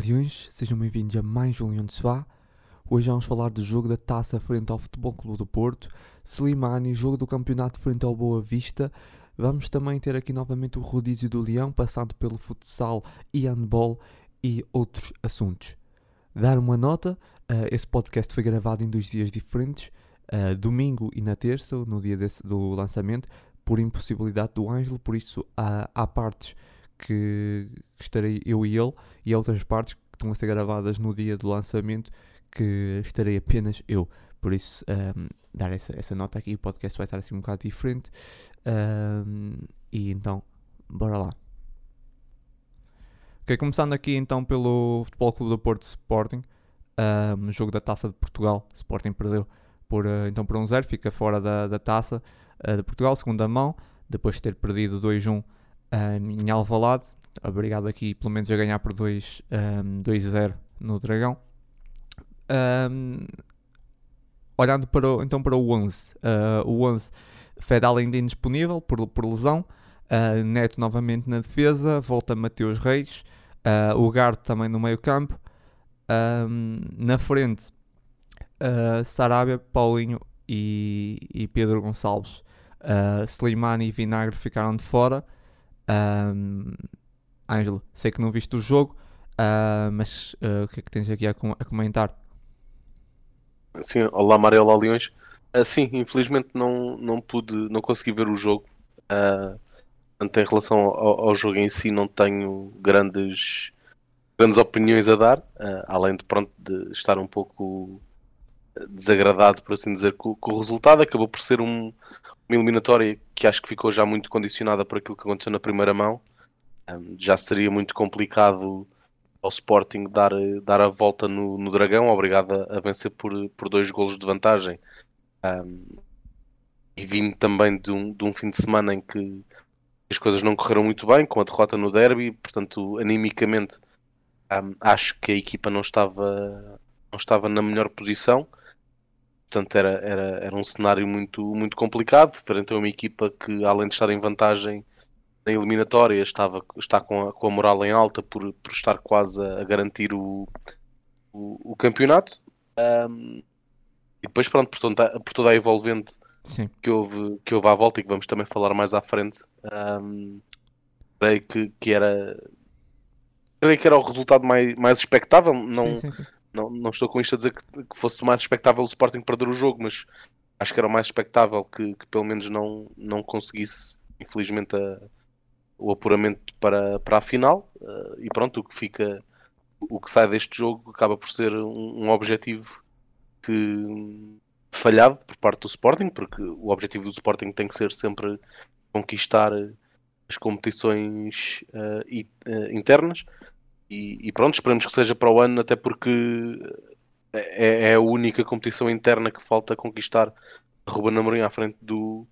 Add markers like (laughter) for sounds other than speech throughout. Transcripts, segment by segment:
Leões, sejam bem-vindos a mais um Leão de Sofá. Hoje vamos falar do jogo da taça frente ao Futebol Clube do Porto, Slimani, jogo do campeonato frente ao Boa Vista. Vamos também ter aqui novamente o rodízio do Leão, passando pelo futsal e handball e outros assuntos. Dar uma nota, uh, esse podcast foi gravado em dois dias diferentes, uh, domingo e na terça, no dia desse, do lançamento, por impossibilidade do Ângelo, por isso há, há partes que, que estarei eu e ele, e há outras partes que estão a ser gravadas no dia do lançamento que estarei apenas eu. Por isso, um, dar essa, essa nota aqui, o podcast vai estar assim um bocado diferente. Um, e então, bora lá. Ok, começando aqui então pelo Futebol Clube do Porto Sporting, um, jogo da Taça de Portugal. Sporting perdeu por, uh, então por 1-0, um fica fora da, da Taça uh, de Portugal, segunda mão, depois de ter perdido 2-1 em Alvalade. Obrigado aqui pelo menos a ganhar por 2-0 no Dragão. Um, olhando para o, então para o 11, uh, o 11 Fedal ainda indisponível por, por lesão, uh, Neto novamente na defesa, volta Mateus Reis, uh, o Garde também no meio campo, um, na frente uh, Sarabia, Paulinho e, e Pedro Gonçalves, uh, Slimani e Vinagre ficaram de fora, um, Ângelo, sei que não viste o jogo, mas o que é que tens aqui a, com a comentar? Sim, olá Mário, olá Leões. Uh, sim, infelizmente não, não pude, não consegui ver o jogo. Uh, portanto, em relação ao, ao, jogo em si, não tenho grandes, grandes opiniões a dar, uh, além de, pronto, de estar um pouco desagradado, por assim dizer, com, com o resultado. Acabou por ser um, uma eliminatória que acho que ficou já muito condicionada por aquilo que aconteceu na primeira mão. Um, já seria muito complicado ao Sporting dar, dar a volta no, no Dragão, obrigado a, a, vencer por, por dois golos de vantagem. Um, e vindo também de um, de um fim de semana em que as coisas não correram muito bem, com a derrota no derby, portanto, animicamente, um, acho que a equipa não estava, não estava na melhor posição. Portanto, era, era, era um cenário muito, muito complicado, frente a uma equipa que, além de estar em vantagem, na eliminatória estava, está com a, com a moral em alta por, por estar quase a, a garantir o, o, o campeonato. Um, e depois, pronto, por toda, por toda a envolvente que houve, que houve à volta e que vamos também falar mais à frente, um, creio que, que era. Creio que era o resultado mais, mais expectável. Não, sim, sim, sim. Não, não estou com isto a dizer que, que fosse mais expectável o Sporting perder o jogo, mas acho que era o mais expectável que, que pelo menos não, não conseguisse, infelizmente, a, o apuramento para, para a final. Uh, e pronto, o que fica o que sai deste jogo acaba por ser um, um, objetivo que falhado por parte do Sporting, porque o objetivo do Sporting tem que ser sempre conquistar as competições uh, internas e, e, pronto, esperamos que seja para o ano, até porque é, é a única competição interna que falta conquistar Ruben Amorim à frente do,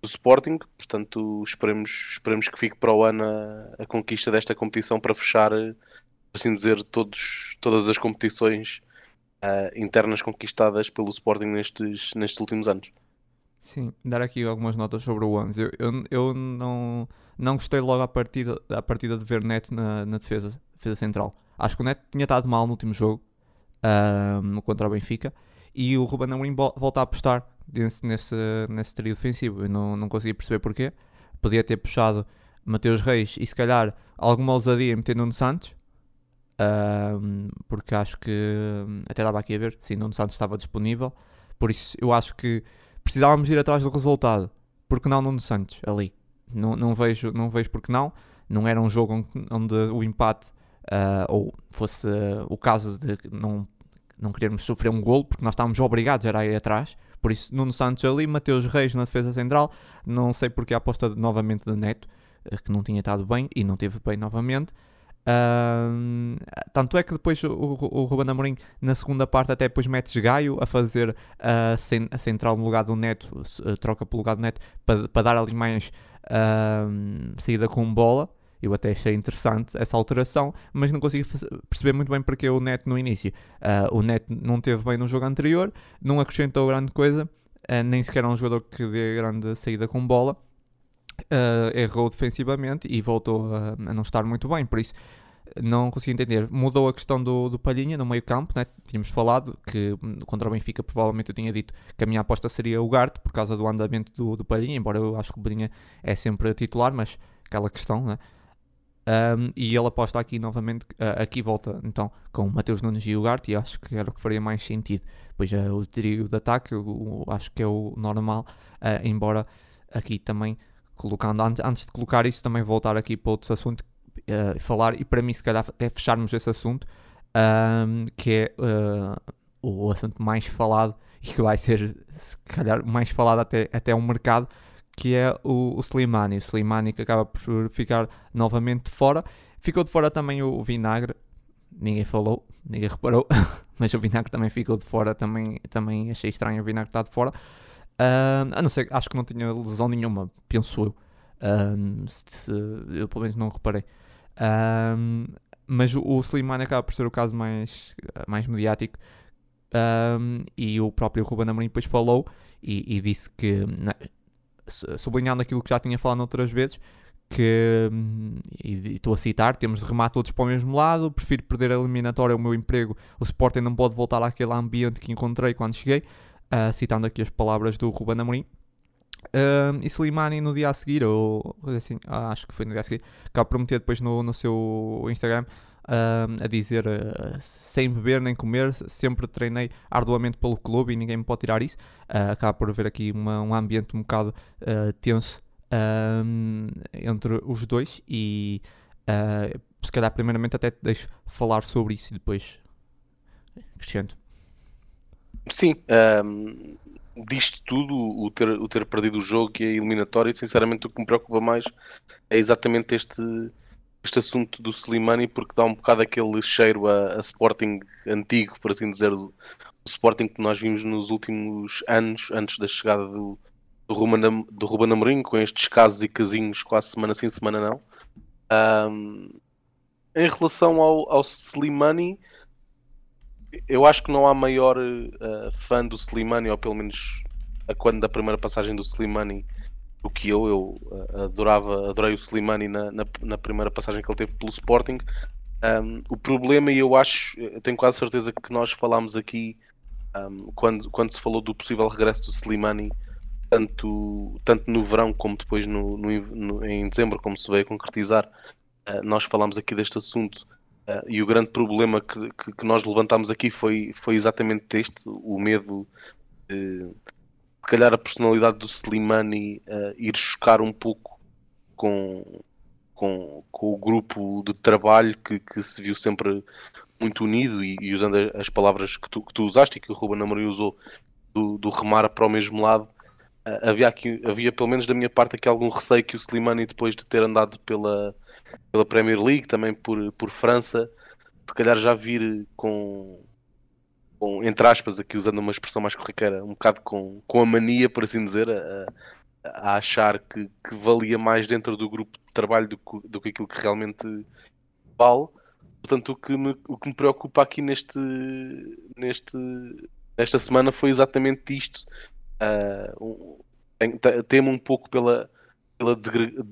do Sporting, portanto esperemos, esperemos que fique para o ano a, a conquista desta competição para fechar, assim dizer, todos, todas as competições uh, internas conquistadas pelo Sporting nestes, nestes últimos anos. Sim, dar aqui algumas notas sobre o Anz. Eu, eu, eu, não, não gostei logo à partida, à partida de ver Neto na, na defesa, defesa central. Acho que o Neto tinha estado mal no último jogo um, contra o Benfica e o Ruben Amorim volta a apostar nesse, nesse, nesse trio defensivo. Eu não, não conseguia perceber porquê. Podia ter puxado Mateus Reis e se calhar alguma ousadia metendo Nuno Santos. Um, porque acho que até dava aqui a ver, sim, Nuno Santos estava disponível. Por isso eu acho que precisávamos ir atrás do resultado. Porque não Nuno Santos ali? Não, não, vejo, não vejo porque não. Não era um jogo onde, onde o empate uh, ou fosse uh, o caso de não, não querermos sofrer um golo, porque nós estávamos obrigados a ir atrás. Por isso, Nuno Santos ali, Mateus Reis na defesa central. Não sei porque a aposta novamente de Neto, eh, que não tinha estado bem e não teve bem novamente. Uh, tanto é que depois o, o, Ruben Amorim na segunda parte até depois mete Gaio a fazer uh, a central no lugar do Neto, uh, troca pelo lugar do Neto para, para dar ali mais saída com bola. Eu até achei interessante essa alteração, mas não consegui perceber muito bem porque o Neto no início. Uh, o Neto não teve bem no jogo anterior, não acrescentou grande coisa, uh, nem sequer é um jogador que dê grande saída com bola. Uh, errou defensivamente e voltou a, a, não estar muito bem. Por isso, não consegui entender. Mudou a questão do, do Palhinha no meio campo, né? tínhamos falado que hum, contra o Benfica provavelmente eu tinha dito que a minha aposta seria o Garte por causa do andamento do, do Palhinha, embora eu acho que o Palhinha é sempre titular, mas aquela questão, né? Um, e ele aposta aqui novamente, uh, aqui volta então com Mateus Nunes e o Garte, e acho que era o que faria mais sentido. Pois uh, o trio de ataque, eu, acho que é o normal, uh, embora aqui também colocando, antes, antes de colocar isso, também voltar aqui para outros assuntos uh, falar, e para mim, se calhar, até fecharmos esse assunto, um, que é o assunto mais falado (laughs) e que vai ser, se calhar, mais falado até, até o mercado, que é o, o Slimani. O Slimani que acaba por ficar novamente fora. Ficou de fora também o, o Vinagre, ninguém falou, ninguém reparou, (laughs) mas o Vinagre também ficou de fora, também, também achei estranho o Vinagre estar de fora. A não ser, acho que não tinha lesão nenhuma, penso eu. Uh, se, se, eu pelo menos não reparei. Mas o, o Slimane acaba por ser o caso mais, mais mediático. E o próprio Ruben Amorim depois falou e, e disse que, sublinhando aquilo que já tinha falado outras vezes, que, e estou a citar, temos de remar todos para o mesmo lado, prefiro perder a eliminatória, o meu emprego, o Sporting não pode voltar àquele ambiente que encontrei quando cheguei, uh, citando aqui as palavras do Ruben Amorim. Uh, e Slimani no dia a seguir, ou assim, ah, acho que foi no dia a seguir, acaba por meter depois no, no seu Instagram uh, a dizer uh, sem beber nem comer, sempre treinei arduamente pelo clube e ninguém me pode tirar isso. Uh, acaba por haver aqui uma, um ambiente um bocado tenso entre os dois e se calhar primeiramente até te deixo falar sobre isso e depois Cristiano. Sim, um, disto tudo, o ter, o ter perdido o jogo e a eliminatória, sinceramente o que me preocupa mais é exatamente este, este assunto do Slimani, porque dá um bocado aquele cheiro a, a Sporting antigo, por assim dizer, o, Sporting que nós vimos nos últimos anos, antes da chegada do, do, Ruben, do Ruben Amorim, com estes casos e casinhos quase semana sim, semana não. Um, em relação ao, ao Slimani, eu acho que não há maior uh, fã do Slimani, ou pelo menos a quando da primeira passagem do Slimani, do que eu. Eu uh, adorava, adorei o Slimani na, na, na, primeira passagem que ele teve pelo Sporting. Um, o problema, e eu acho, eu tenho quase certeza que nós falámos aqui um, quando, quando se falou do possível regresso do Slimani, tanto, tanto no verão como depois no, no, no em dezembro, como se veio a concretizar, uh, nós falámos aqui deste assunto. Uh, e o grande problema que, que, que, nós levantámos aqui foi, foi exatamente este: o medo de, se calhar, a personalidade do Slimani uh, ir chocar um pouco com, com, com o grupo de trabalho que, que se viu sempre muito unido e, e usando as palavras que tu, que tu usaste e que o Ruben Amorim usou do, do remar para o mesmo lado. Uh, havia, aqui, havia, pelo menos da minha parte, aqui algum receio que o Slimani, depois de ter andado pela, pela Premier League, também por, por França, se calhar já vir com, com, entre aspas, aqui usando uma expressão mais corriqueira, um bocado com, com a mania, por assim dizer, a, a achar que, que, valia mais dentro do grupo de trabalho do, do que aquilo que realmente vale. Portanto, o que me, o que me preocupa aqui neste, neste, nesta semana foi exatamente isto. Uh, temo um pouco pela, pela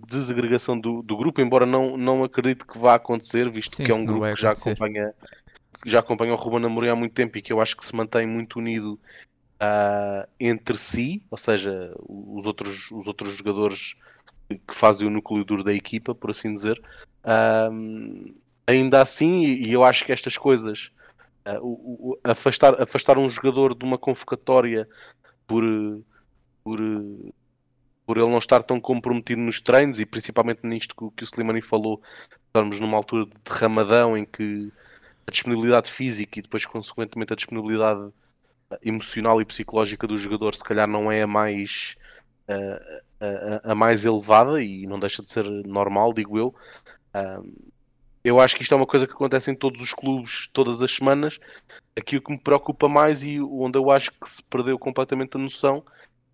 desagregação do, do, grupo, embora não, não acredito que vá acontecer, visto Sim, que é um grupo que já acompanha, que já acompanha o Ruben Amorim há muito tempo e que eu acho que se mantém muito unido uh, entre si, ou seja, os outros, os outros jogadores que fazem o núcleo duro da equipa, por assim dizer. Uh, ainda assim, e eu acho que estas coisas, uh, o, o, afastar, afastar um jogador de uma convocatória por, por por ele não estar tão comprometido nos treinos e principalmente nisto que, que o Slimani falou, estamos numa altura de ramadão em que a disponibilidade física e depois consequentemente a disponibilidade eh, emocional e psicológica do jogador se calhar não é a mais uh, a, a, mais elevada e não deixa de ser normal, digo eu. Eu acho que isto é uma coisa que acontece em todos os clubes todas as semanas. Aqui o que me preocupa mais e onde eu acho que se perdeu completamente a noção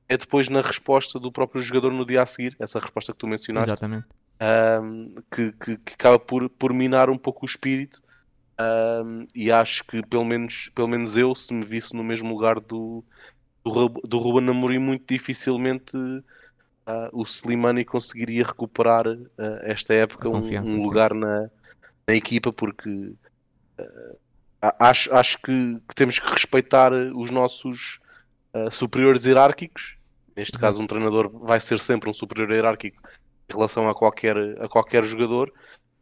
é depois na resposta do próprio jogador no dia a seguir, essa resposta que tu mencionaste. Exatamente. Um, que, que, que, acaba por, por minar um pouco o espírito. Um, e acho que pelo menos, pelo menos eu, se me visse no mesmo lugar do, do, do Ruben Amorim, muito dificilmente uh, o Slimani conseguiria recuperar uh, esta época um, um, lugar na, na equipa, porque uh, acho, acho que, que, temos que respeitar os nossos superiores hierárquicos. Neste Exato. caso, um treinador vai ser sempre um superior hierárquico em relação a qualquer, a qualquer jogador.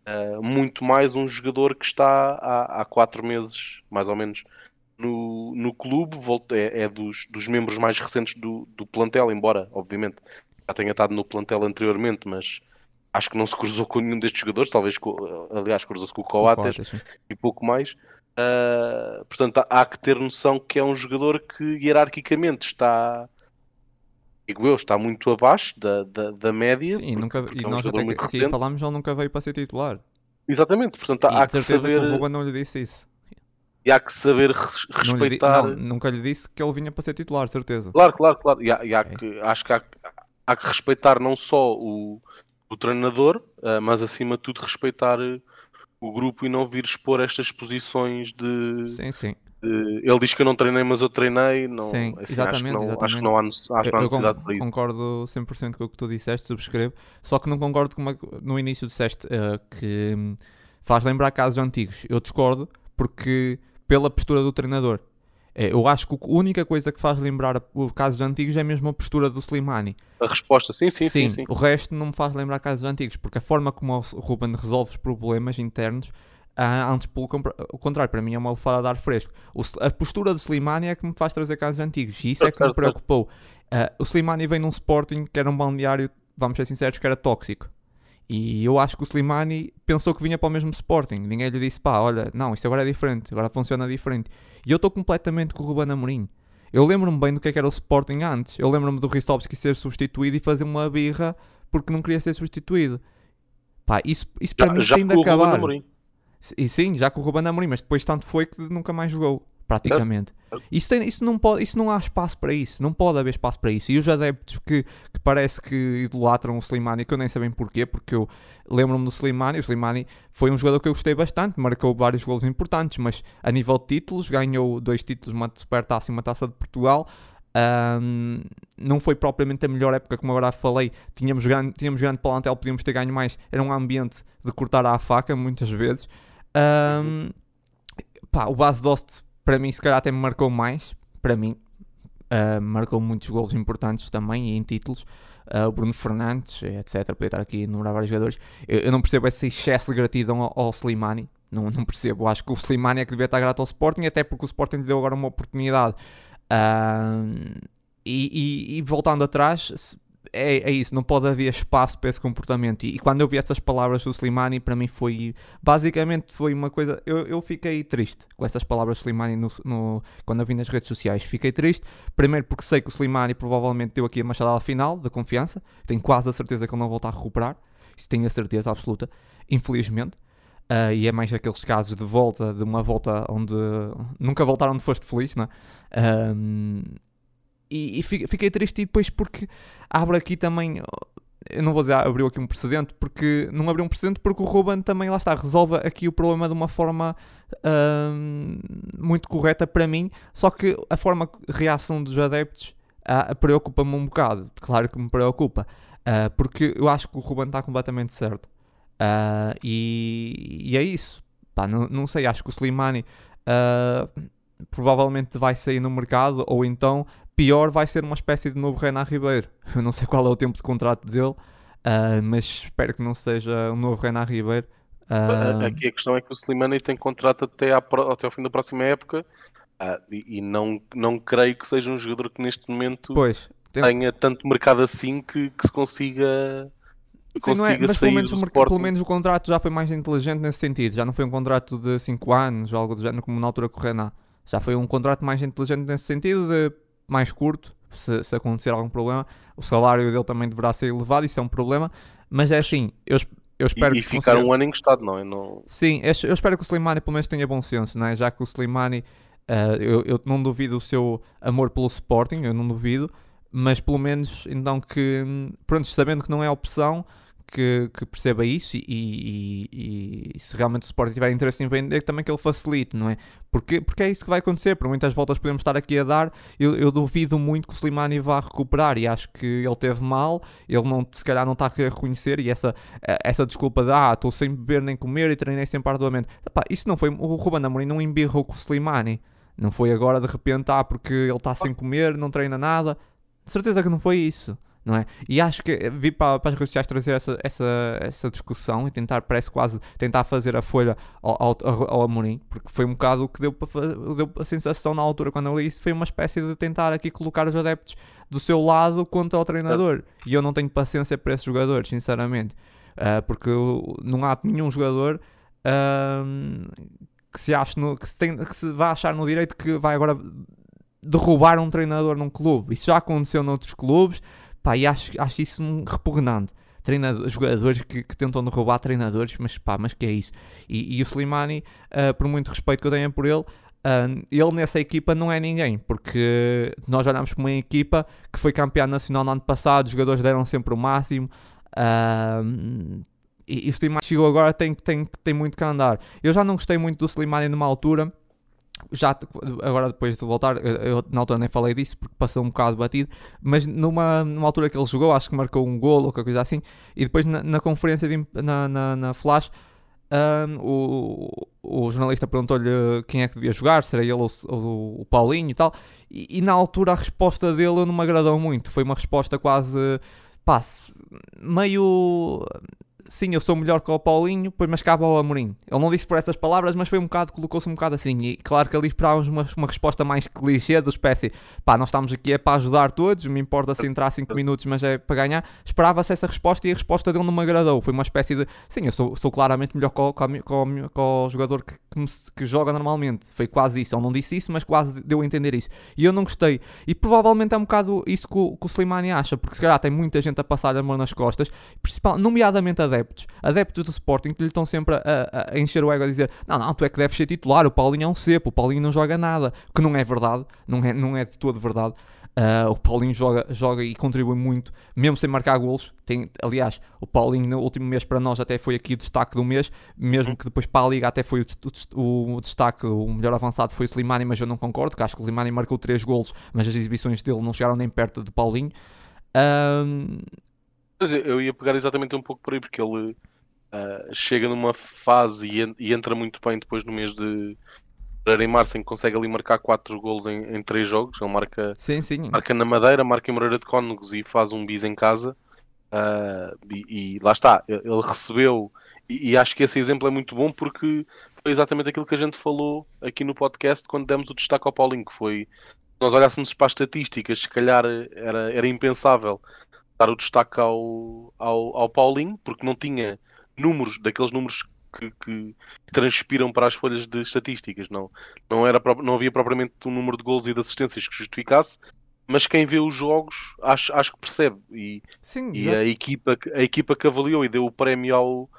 Uh, muito mais um jogador que está há, há quatro meses, mais ou menos, no, no clube, é, é dos, dos membros mais recentes do, do plantel, embora, obviamente, já tenha estado no plantel anteriormente, mas acho que não se cruzou com nenhum destes jogadores, talvez, com, aliás, cruzou-se com o Coates e pouco mais. Uh, portanto, há que ter noção que é um jogador que hierarquicamente está, digo eu, está muito abaixo da, da, da média. Sim, porque, nunca, porque e é um nós até aqui falámos, ele nunca veio para ser titular. Exatamente, portanto, e há que saber... que o Ruben não lhe disse isso. E há que saber respeitar. Não, não, nunca lhe disse que ele vinha para ser titular, certeza. Claro, claro, claro. E há, e há é. que, acho que há, há, que respeitar não só o, o treinador, uh, mas acima de tudo respeitar eh, o grupo e não vir expor estas posições de. Sim, sim. De, ele diz que eu não treinei, mas eu treinei. Não, sim, assim, exatamente, acho, não, exatamente. acho que não há, acho eu, há necessidade para isso. Concordo 100% com o que tu disseste, subscrevo. Só que não concordo com uma, no início disseste uh, que hum, faz lembrar casos antigos. Eu discordo porque pela postura do treinador. É, eu acho que a única coisa que faz lembrar os casos antigos é mesmo a postura do Slimani. A resposta, sim, sim, sim, sim, sim. O resto não me faz lembrar casos antigos, porque a forma como o Ruben resolve os problemas internos, ah, antes pelo contrário, para mim é uma alfada de ar fresco. O, a postura do Slimani é que me faz trazer casos antigos, e isso é que me preocupou. Uh, o Slimani vem num Sporting que era um balneário, vamos ser sinceros, que era tóxico. E eu acho que o Slimani pensou que vinha para o mesmo Sporting. Ninguém lhe disse, pá, olha, não, isto agora é diferente, agora funciona diferente. E eu estou completamente com o Ruben Amorim. Eu lembro-me bem do que, é que era o Sporting antes. Eu lembro-me do Ristovski ser substituído e fazer uma birra porque não queria ser substituído. Pá, isso, isso para já, mim já tem de acabar. E sim, já com o Ruben Amorim, mas depois tanto foi que nunca mais jogou praticamente. Isso, tem, isso, não pode, isso não há espaço para isso, não pode haver espaço para isso. E os adeptos que, que parece que idolatram o Slimani, que eu nem sei bem porquê, porque eu lembro-me do Slimani, o Slimani foi um jogador que eu gostei bastante, marcou vários golos importantes, mas a nível de títulos, ganhou dois títulos, uma supertaça e uma taça de Portugal. Um, não foi propriamente a melhor época, como agora falei. Tínhamos grande, tínhamos grande plantel, podíamos ter ganho mais. Era um ambiente de cortar à faca, muitas vezes. Um, pá, o Base Dost para mim, se calhar até me marcou mais. Para mim, uh, marcou muitos golos importantes também e em títulos. Uh, o Bruno Fernandes, etc. Podia estar aqui a enumerar vários jogadores. Eu, eu, não percebo esse excesso de gratidão ao, ao Slimani. Não, não percebo. Acho que o Slimani é que devia estar grato ao Sporting, até porque o Sporting lhe deu agora uma oportunidade. Uh, e, e, e, voltando atrás, é, é isso, não pode haver espaço para esse comportamento. E, e, quando eu vi essas palavras do Slimani, para mim foi basicamente foi uma coisa. Eu, eu fiquei triste com essas palavras do Slimani no, no, quando eu vi nas redes sociais. Fiquei triste, primeiro porque sei que o Slimani provavelmente deu aqui a machadada final da confiança. Tenho quase a certeza que ele não volta a recuperar. Isso tenho a certeza absoluta, infelizmente. Uh, e é mais aqueles casos de volta, de uma volta onde nunca voltaram onde foste feliz, não é? Um, e, e, fiquei triste depois porque abre aqui também. Eu não vou dizer abriu aqui um precedente, porque não abriu um precedente porque o Ruben também lá está, resolve aqui o problema de uma forma hum, muito correta para mim. Só que a forma reação dos adeptos uh, preocupa-me um bocado. Claro que me preocupa, uh, porque eu acho que o Ruben está completamente certo. Uh, e, e, é isso. Pá, não, não sei, acho que o Slimani provavelmente vai sair no mercado ou então pior vai ser uma espécie de novo Renan Ribeiro. Eu não sei qual é o tempo de contrato dele, uh, mas espero que não seja um novo Renan Ribeiro. Uh... Aqui a questão é que o Slimani tem contrato até, à, até ao fim da próxima época uh, e, e, não, não creio que seja um jogador que neste momento pois, tem... tenha tanto mercado assim que, que se consiga. Sim, não é, mas pelo menos, o, pelo menos o contrato já foi mais inteligente nesse sentido. Já não foi um contrato de 5 anos ou algo do género como na altura com o Renan. Já foi um contrato mais inteligente nesse sentido de mais curto, se, se, acontecer algum problema. O salário dele também deverá ser elevado, isso é um problema. Mas é assim, eu, eu espero e, que... E ficar um ano encostado, não é? Não... Sim, eu espero que o Slimani pelo menos tenha bom senso, não é? Já que o Slimani, uh, eu, eu não duvido o seu amor pelo Sporting, eu não duvido, mas pelo menos então que, pronto, sabendo que não é opção, que, que perceba isso e, e, e se realmente o Sporting tiver interesse em vender, também que ele facilite, não é? Porque, porque é isso que vai acontecer. Por muitas voltas podemos estar aqui a dar. Eu, eu duvido muito que o Slimani vá recuperar e acho que ele teve mal. Ele não, se calhar não está a reconhecer. E essa, essa desculpa de ah, estou sem beber nem comer e treinei sempre arduamente. Epá, isso não foi. O Ruben Amorim não embirrou com o Slimani. Não foi agora de repente, ah, porque ele está sem comer, não treina nada. De certeza que não foi isso não é? E acho que vi para, para as redes sociais trazer essa, essa, essa discussão e tentar, parece quase, tentar fazer a folha ao, ao, ao Amorim, porque foi um bocado o que deu, para, deu a sensação na altura quando eu li isso, foi uma espécie de tentar aqui colocar os adeptos do seu lado contra o treinador. E eu não tenho paciência para esses jogadores, sinceramente, uh, porque não há nenhum jogador. Uh, que se, ache no, que, se tem, que se vá achar no direito que vai agora derrubar um treinador num clube. Isso já aconteceu noutros clubes, Pá, e acho, acho isso repugnante. Treinador, jogadores que, que, tentam derrubar treinadores, mas pá, mas que é isso? E, e o Slimani, uh, por muito respeito que eu tenha por ele, uh, ele nessa equipa não é ninguém, porque nós olhamos para uma equipa que foi campeã nacional no ano passado, os jogadores deram sempre o máximo. Uh, e, e o Slimani chegou agora, tem, tem, tem muito que andar. Eu já não gostei muito do Slimani numa altura já agora depois de voltar, eu na altura nem falei disso porque passou um bocado batido, mas numa, numa altura que ele jogou, acho que marcou um gol ou qualquer coisa assim, e depois na, na conferência de, na, na, na, Flash, um, o, o jornalista perguntou-lhe quem é que devia jogar, se era ele ou, ou o Paulinho e tal, e, e, na altura a resposta dele não me agradou muito, foi uma resposta quase, pá, meio sim, eu sou melhor que o Paulinho, pois mas cabe ao Amorim. Ele não disse por essas palavras, mas foi um bocado, colocou-se um bocado assim. E claro que ali esperávamos uma, uma resposta mais clichê do espécie, pá, nós estamos aqui é para ajudar todos, me importa se entrar 5 minutos, mas é para ganhar. Esperava-se essa resposta e a resposta dele não me agradou. Foi uma espécie de, sim, eu sou, sou claramente melhor que o, que o, que o jogador que, que, me, que, joga normalmente. Foi quase isso. Ele não disse isso, mas quase deu a entender isso. E eu não gostei. E provavelmente é um bocado isso que o, que o Slimani acha, porque se calhar tem muita gente a passar a mão nas costas, principalmente, nomeadamente adeptos, adeptos do Sporting que lhe estão sempre a, a, a, encher o ego a dizer não, não, tu é que deves ser titular, o Paulinho é um cepo, o Paulinho não joga nada, que não é verdade, não é, não é de todo verdade. Uh, o Paulinho joga, joga e contribui muito, mesmo sem marcar golos. Tem, aliás, o Paulinho no último mês para nós até foi aqui o destaque do mês, mesmo que depois para a Liga até foi o, o, o destaque, o melhor avançado foi o Slimani, mas eu não concordo, que acho que o Slimani marcou 3 golos, mas as exibições dele não chegaram nem perto de Paulinho. Eu ia pegar exatamente um pouco por aí, porque ele uh, chega numa fase e, e, entra muito bem depois no mês de em março, em que consegue ali marcar 4 golos em, em 3 jogos. Ele marca, sim, sim. marca na Madeira, marca em Moreira de Cónegos e faz um bis em casa. Uh, e, e, lá está, ele recebeu, e, e, acho que esse exemplo é muito bom porque foi exatamente aquilo que a gente falou aqui no podcast quando demos o destaque ao Paulinho, que foi nós olhássemos para as estatísticas, se calhar era, era impensável dar o destaque ao, ao, ao Paulinho, porque não tinha números, daqueles números que, que, transpiram para as folhas de estatísticas. Não, não, era, não havia propriamente um número de gols e de assistências que justificasse, mas quem vê os jogos acho, acho que percebe. E, Sim, e a, equipa, a equipa que avaliou e deu o prémio ao,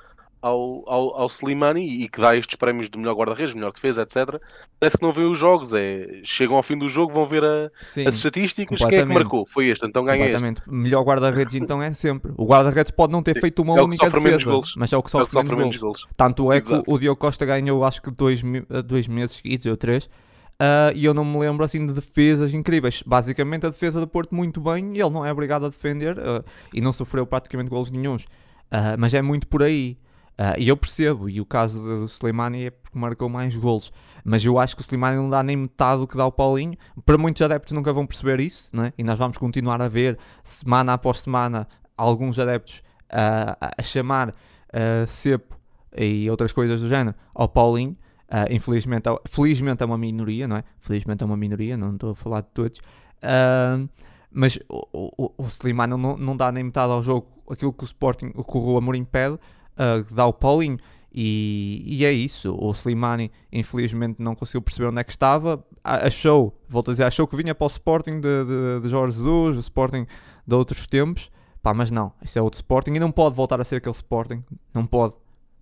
ao, ao, ao Slimani e que dá estes prémios de melhor guarda-redes, melhor defesa, etc. Parece que não vê os jogos, é, chegam ao fim do jogo, vão ver a, Sim, as estatísticas, quem é que marcou? Foi este, então ganha este. Melhor guarda-redes então é sempre. O guarda-redes pode não ter Sim. feito uma é única defesa, mas é o que sofre, é menos, menos gols. gols. Tanto é Exato. que o Diogo Costa ganhou acho que dois, dois meses seguidos, ou três, Uh, e eu não me lembro assim de defesas incríveis. Basicamente, a defesa do Porto muito bem, ele não é obrigado a defender uh, e não sofreu praticamente gols nenhums. Uh, mas é muito por aí. Uh, e eu percebo, e o caso do Slimani é porque marcou mais golos, mas eu acho que o Slimani não dá nem metade do que dá o Paulinho. Para muitos adeptos nunca vão perceber isso, não é? e nós vamos continuar a ver, semana após semana, alguns adeptos uh, a chamar uh, cepo e outras coisas do género ao Paulinho. Uh, infelizmente, felizmente é uma minoria, não é? Felizmente é uma minoria, não estou a falar de todos. Uh, mas o, o, o Slimani não, não dá nem metade ao jogo aquilo que o Sporting, o que o Amorim pede uh, dá o Paulinho. E, e, é isso. O Slimani, infelizmente, não conseguiu perceber onde é que estava. Achou, volto a dizer, achou que vinha para o Sporting de, de, de Jorge Jesus, o Sporting de outros tempos. Pá, mas não, isso é outro Sporting e não pode voltar a ser aquele Sporting. Não pode.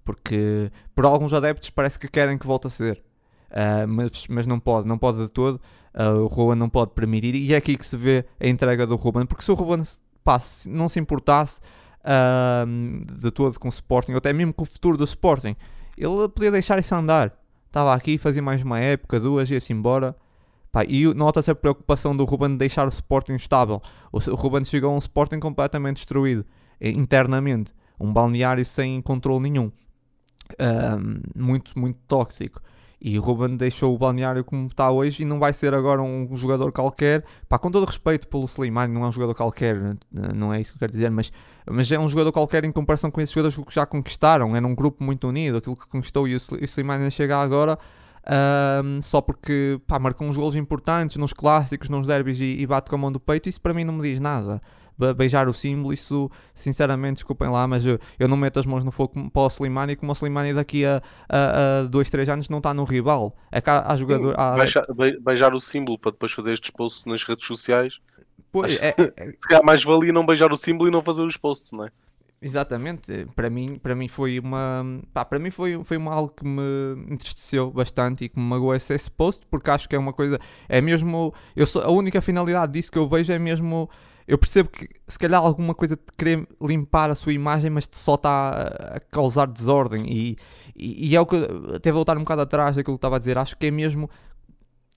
Porque por alguns adeptos parece que querem que volte a ser. Uh, mas, mas não pode, não pode de todo. Uh, o Ruben não pode permitir. E é aqui que se vê a entrega do Ruben. Porque se o Ruben pá, não se importasse uh, de todo com o Sporting, ou até mesmo com o futuro do Sporting, ele podia deixar isso andar. Estava aqui, fazia mais uma época, duas, ia-se embora. Pá, e nota-se a preocupação do Ruben de deixar o Sporting estável. O, o Ruben chegou a um Sporting completamente destruído, internamente. Um balneário sem controle nenhum. Um, muito, muito tóxico. E Ruben deixou o balneário como está hoje e não vai ser agora um jogador qualquer. Pá, com todo respeito pelo Slimani, não é um jogador qualquer, não é isso que eu quero dizer, mas, mas é um jogador qualquer em comparação com esses jogadores que já conquistaram. Era um grupo muito unido, aquilo que conquistou e o Slimani chega agora. Um, só porque pá, marcou uns golos importantes nos clássicos, nos derbys e, e bate com a mão do peito, isso para mim não me diz nada beijar o símbolo, isso sinceramente, desculpem lá, mas eu, eu não meto as mãos no fogo para o Slimani, como o Slimani daqui a, a, a dois, três anos não está no rival. É que há, há jogador. Há... Beijar, beijar, o símbolo para depois fazer estes posts nas redes sociais. Pois, é, é... mais valia não beijar o símbolo e não fazer os posts, não é? Exatamente, para mim, para mim foi uma pá, para mim foi, foi uma algo que me entristeceu bastante e que me magoou esse, esse post porque acho que é uma coisa, é mesmo eu sou, a única finalidade disso que eu vejo é mesmo eu percebo que se calhar alguma coisa de querer limpar a sua imagem, mas só está a causar desordem. E, e, e é o que até voltar um bocado atrás daquilo que estava a dizer. Acho que é mesmo.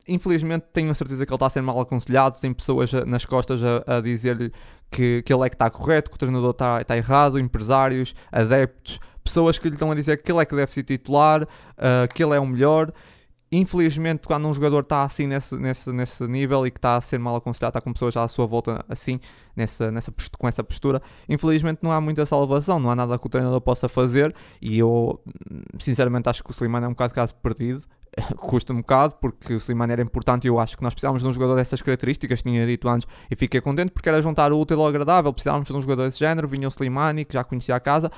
Infelizmente, tenho a certeza que ele está a ser mal aconselhado. Tem pessoas nas costas a, a dizer-lhe que, que ele é que está correto, que o treinador está, está errado, empresários, adeptos, pessoas que lhe estão a dizer que ele é que deve ser titular, uh, que ele é o melhor infelizmente, quando um jogador está assim nesse, nesse, nesse nível e que está a ser mal aconselhado, está com pessoas à sua volta assim, nessa, nessa, com essa postura, infelizmente não há muita salvação, não há nada que o treinador possa fazer. E eu, sinceramente, acho que o Slimani é um bocado caso perdido. (laughs) Custa um bocado porque o Slimani era importante e eu acho que nós precisávamos de um jogador dessas características, tinha dito antes, e fiquei contente porque era juntar o útil ao agradável. Precisávamos de um jogador desse género. Vinha o Slimani, que já conhecia a casa.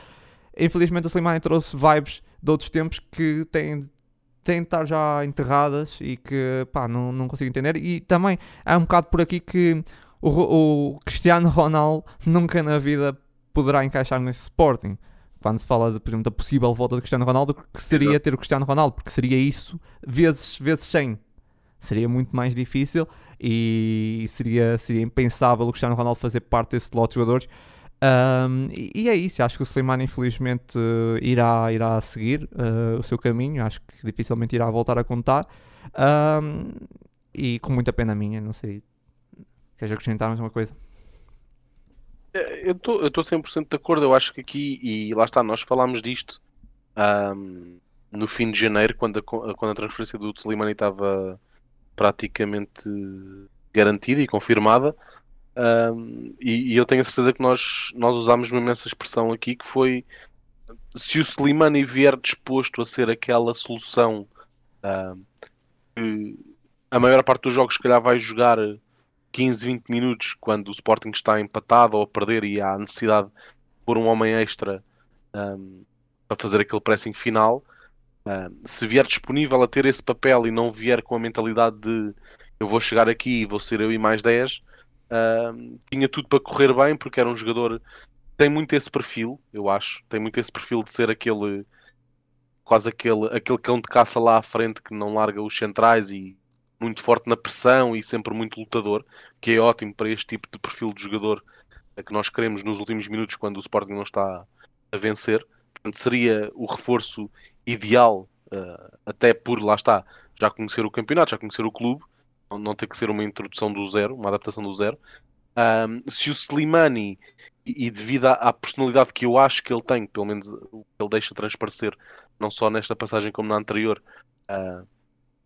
Infelizmente, o Slimani trouxe vibes de outros tempos que têm têm de estar já enterradas e que pá, não, não consigo entender. E também é um bocado por aqui que o, o Cristiano Ronaldo nunca na vida poderá encaixar nesse Sporting. Quando se fala, de, por exemplo, da possível volta de Cristiano Ronaldo, que seria ter o Cristiano Ronaldo, porque seria isso vezes, vezes 100. Seria muito mais difícil e seria, seria impensável o Cristiano Ronaldo fazer parte desse lote de jogadores um, e, é isso, acho que o Slimani infelizmente irá, irá seguir uh, o seu caminho, acho que dificilmente irá voltar a contar. Um, e com muita pena minha, não sei. Queres acrescentar mais uma coisa? É, eu estou 100% de acordo, eu acho que aqui, e lá está, nós falámos disto um, no fim de janeiro, quando a, quando a transferência do Slimani estava praticamente garantida e confirmada. Um, e, e, eu tenho a certeza que nós, nós usámos mesmo essa expressão aqui, que foi se o Slimani vier disposto a ser aquela solução uh, que a maior parte dos jogos se calhar vai jogar 15, 20 minutos quando o Sporting está empatado ou a perder e há necessidade de pôr um homem extra um, para fazer aquele pressing final. Uh, se vier disponível a ter esse papel e não vier com a mentalidade de eu vou chegar aqui e vou ser eu e mais 10, Uh, tinha tudo para correr bem porque era um jogador tem muito esse perfil, eu acho. Tem muito esse perfil de ser aquele quase aquele, aquele cão de caça lá à frente que não larga os centrais e muito forte na pressão e sempre muito lutador, que é ótimo para este tipo de perfil de jogador que nós queremos nos últimos minutos quando o Sporting não está a vencer. Portanto, seria o reforço ideal, uh, até por lá está, já conhecer o campeonato, já conhecer o clube não ter que ser uma introdução do zero, uma adaptação do zero. Um, se o Slimani, e, e devido à, à, personalidade que eu acho que ele tem, pelo menos o que ele deixa transparecer, não só nesta passagem como na anterior, uh,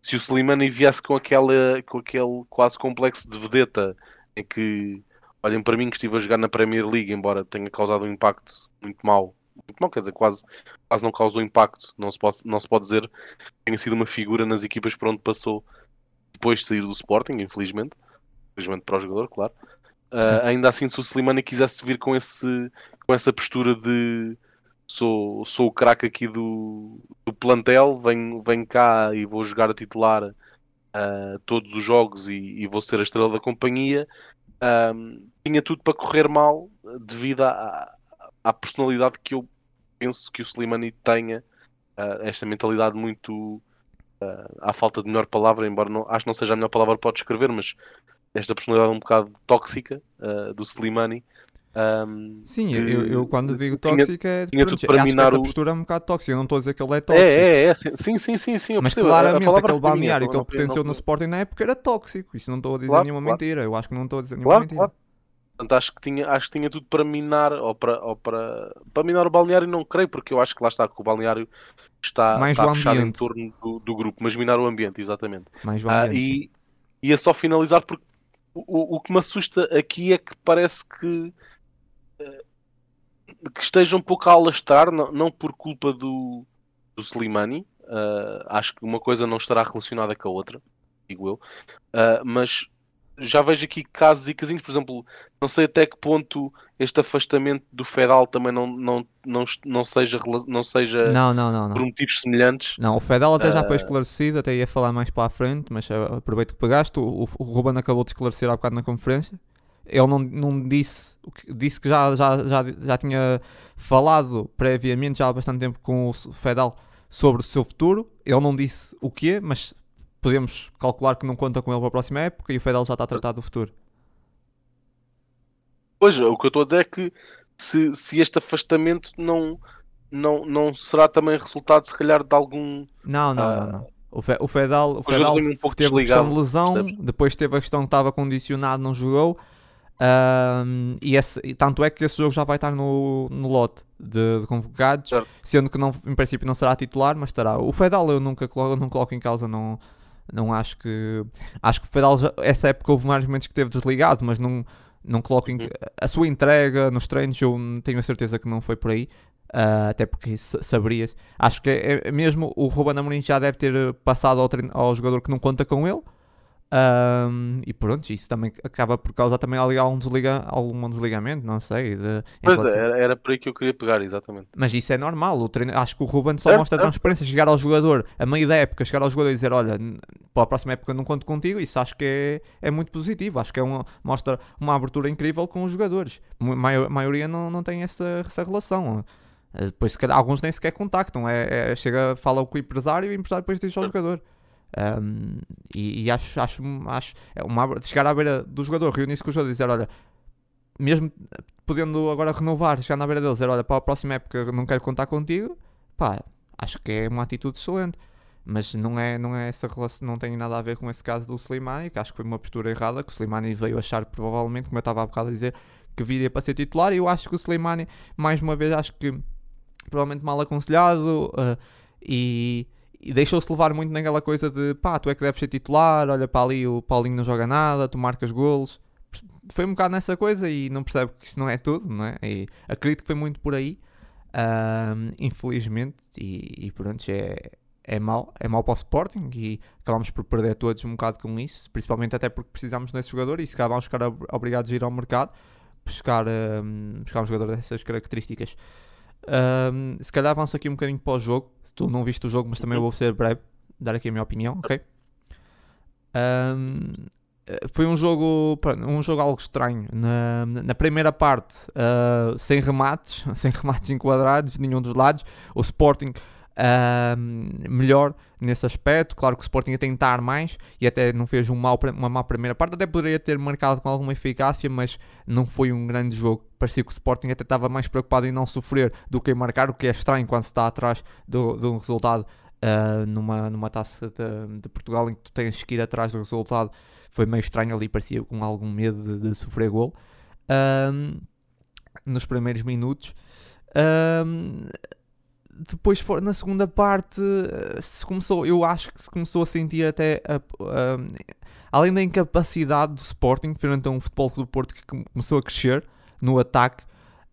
se o Slimani viesse com, aquela, com aquele quase complexo de vedeta em que, olhem para mim que estive a jogar na Premier League, embora tenha causado um impacto muito mau, muito mau, quer dizer, quase, quase não causou impacto, não se, pode, não se pode dizer que tenha sido uma figura nas equipas por onde passou depois de sair do Sporting, infelizmente. Infelizmente para o jogador, claro. Uh, ainda assim, se o Slimani quisesse vir com, esse, com essa postura de sou, sou o craque aqui do, do plantel, venho, venho cá e vou jogar a titular uh, todos os jogos e, e, vou ser a estrela da companhia, uh, tinha tudo para correr mal devido à, à personalidade que eu penso que o Slimani tenha, esta mentalidade muito à falta de melhor palavra, embora não, acho que não seja a melhor palavra para descrever, mas esta personalidade um bocado tóxica uh, do Slimani Um, Sim, eu, eu quando digo tóxico é. tinha pronto, para acho que essa o- postura é um bocado tóxica. Eu não estou a dizer que ele é tóxico. é, é, é, sim, sim, sim, sim. Mas percebo. Claramente aquele balneário que ele pertenceu não no Sporting na época era tóxico. Isso não estou a dizer Claro, nenhuma claro. mentira. Eu acho que não estou a dizer nenhuma Claro, mentira. Portanto, acho que tinha, acho que tinha tudo para minar ou para, ou para, para minar o balneário, não creio, porque eu acho que lá está que o balneário está, Mais está o fechado em ambiente. torno do, do grupo, mas minar o ambiente, exatamente. Mais o Ah, ambiente, sim. e ia só finalizar porque o, o que me assusta aqui é que parece que, eh, que esteja um pouco a alastrar, não, não por culpa do, do Slimani, ah, acho que uma coisa não estará relacionada com a outra, digo eu, Ah, mas já vejo aqui casos e casinhos, por exemplo, não sei até que ponto este afastamento do Fedal também não, não, não, não seja, não seja Não, não, não. por não. motivos semelhantes. Não, o Fedel até já Ah. foi esclarecido, até ia falar mais para a frente, mas ah, aproveito que pegaste. O, o, Ruben acabou de esclarecer há bocado na conferência. Ele não, não disse, disse que já, já, já, já tinha falado previamente, já há bastante tempo, com o Fedel sobre o seu futuro. Ele não disse o que mas podemos calcular que não conta com ele para a próxima época e o Fedel já está a tratar do futuro. Pois, o que eu estou a dizer é que se, se este afastamento não, não, não será também resultado, se calhar, de algum. Não, não, Ah. não, não. O, Fe, o Fedal, o Fedal um pouco teve a questão de lesão, depois teve a questão que estava condicionado, não jogou. ahm, e, esse- tanto é que esse jogo já vai estar no, no lote de, de convocados, Certo. sendo que não, em princípio não será titular, mas estará. O Fedal eu nunca coloco, não coloco em causa, não, não acho que. Acho que o Fedal, essa época houve vários momentos que teve desligado, mas não, não coloco em, a sua entrega nos treinos, eu tenho a certeza que não foi por aí. ah, até porque sa- saberias. Acho que é, é mesmo o Ruben Amorim já deve ter passado ao, ao jogador que não conta com ele. Ahm, e pronto, isso também acaba por causar também ali algum, desliga, algum desligamento, não sei. de- Pois, relação- era, era por aí que eu queria pegar, exatamente. Mas isso é normal. O treino, acho que o Ruben só Certo, mostra certo. transparência. Chegar ao jogador, a meio da época, chegar ao jogador e dizer: Olha, para a próxima época não conto contigo. Isso acho que é, é muito positivo. Acho que é uma, mostra uma abertura incrível com os jogadores. A maio- maioria não, não tem essa, essa relação. Eh, Depois, se calhar, alguns nem sequer contactam. É, é- chega, fala com o empresário e o empresário depois diz ao jogador. Um, e, e acho, acho, acho é uma, chegar à beira do jogador, reunir-se com o jogador e dizer: Olha, mesmo podendo agora renovar, chegar na beira dele, dizer: Olha, para a próxima época não quero contar contigo, pá, acho que é uma atitude excelente. Mas não é, não é essa relação, não tem nada a ver com esse caso do Slimani, que acho que foi uma postura errada, que o Slimani veio achar provavelmente, como eu estava há bocado a dizer, que viria para ser titular, e eu acho que o Slimani, mais uma vez, acho que provavelmente mal aconselhado uh, e, e deixou-se levar muito naquela coisa de pá, tu é que deves ser titular, olha para ali, o Paulinho não joga nada, tu marcas golos. Foi um bocado nessa coisa e não percebe que isso não é tudo, não é? E acredito que foi muito por aí, infelizmente, e, e pronto, é, é mau, é mau para o Sporting e acabamos por perder todos um bocado com isso, principalmente até porque precisamos desse jogador e se calhar vamos ficar ob- obrigados a ir ao mercado buscar, ahm, buscar um jogador dessas características. Ahm, se calhar avanço aqui um bocadinho para o jogo. Tu não viste o jogo, mas também Uhum. vou ser breve, dar aqui a minha opinião, ok? Ahm, eh, foi um jogo, um jogo algo estranho. Na, na primeira parte, ah, sem remates, (laughs) sem remates enquadrados de nenhum dos lados. O Sporting melhor nesse aspecto. Claro que o Sporting ia tentar mais e até não fez um mau, uma má primeira parte. Até poderia ter marcado com alguma eficácia, mas não foi um grande jogo. Parecia que o Sporting até estava mais preocupado em não sofrer do que em marcar, o que é estranho quando se está atrás de um resultado ah, numa, numa taça de, de Portugal em que tu tens que ir atrás do resultado. Foi meio estranho ali, parecia com algum medo de, de sofrer gol. Ahm, nos primeiros minutos. Ahm, depois na segunda parte se começou, eu acho que se começou a sentir até a- além da incapacidade do Sporting frente a um futebol do Porto que come- começou a crescer no ataque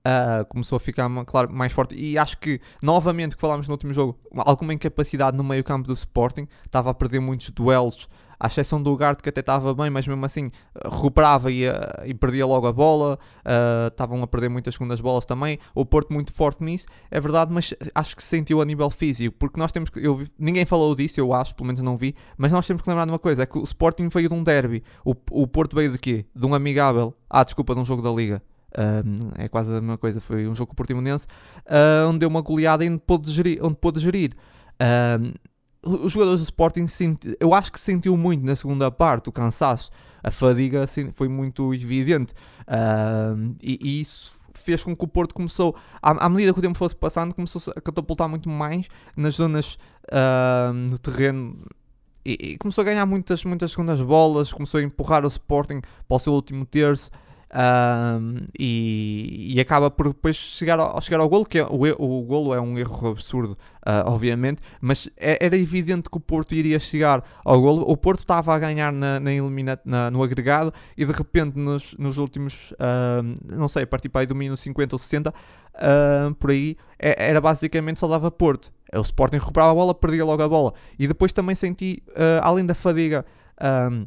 ah, começou a ficar claro, mais forte e acho que novamente que falámos no último jogo uma- alguma incapacidade no meio campo do Sporting estava a perder muitos duelos à exceção do Ugarte que até estava bem mas mesmo assim eh, recuperava e, ah, e perdia logo a bola ah, estavam a perder muitas segundas bolas também o Porto muito forte nisso é verdade, mas acho que se sentiu a nível físico, porque nós temos que. Eu ninguém falou disso, eu acho, pelo menos não vi, mas nós temos que lembrar de uma coisa: é que o Sporting veio de um derby, o, o Porto veio de quê? De um amigável, ah, desculpa, de um jogo da Liga. É quase a mesma coisa, foi um jogo com o Portimonense, ah, onde deu uma goleada e onde pôde gerir. Onde pôde gerir. Os jogadores do Sporting, eu acho que sentiu muito na segunda parte o cansaço. A fadiga foi muito evidente. Uh, e, e, isso fez com que o Porto começou, à, à, medida que o tempo fosse passando, começou a catapultar muito mais nas zonas uh, no terreno. E, e, começou a ganhar muitas, muitas segundas bolas, começou a empurrar o Sporting para o seu último terço. Um, e, e, acaba por depois chegar ao, chegar ao golo, que é, o, o golo é um erro absurdo, uh, obviamente, mas é, era evidente que o Porto iria chegar ao golo. O Porto estava a ganhar na, na, na no agregado e de repente nos, nos últimos, uh, não sei, a partir para aí do minuto 50 ou 60, uh, por aí, é, era basicamente só dava Porto. O Sporting recuperava a bola, perdia logo a bola. E depois também senti, além da fadiga. Um,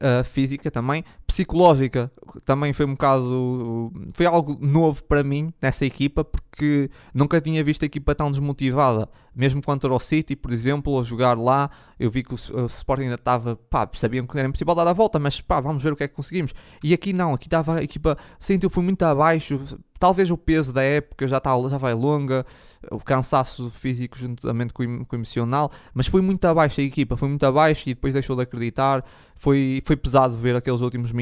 uh, física também, psicológica também foi um bocado. Foi algo novo para mim nessa equipa, porque nunca tinha visto a equipa tão desmotivada. Mesmo contra o City, por exemplo, a jogar lá, eu vi que o, o Sporting ainda estava. pá, sabiam que era impossível dar a volta, mas pá, vamos ver o que é que conseguimos. E aqui não, aqui estava a equipa. Sentiu, foi muito abaixo. Talvez o peso da época já, tá, já vai longa, o cansaço físico juntamente com com o emocional, mas foi muito abaixo a equipa, foi muito abaixo e depois deixou de acreditar. Foi, foi pesado ver aqueles últimos minutos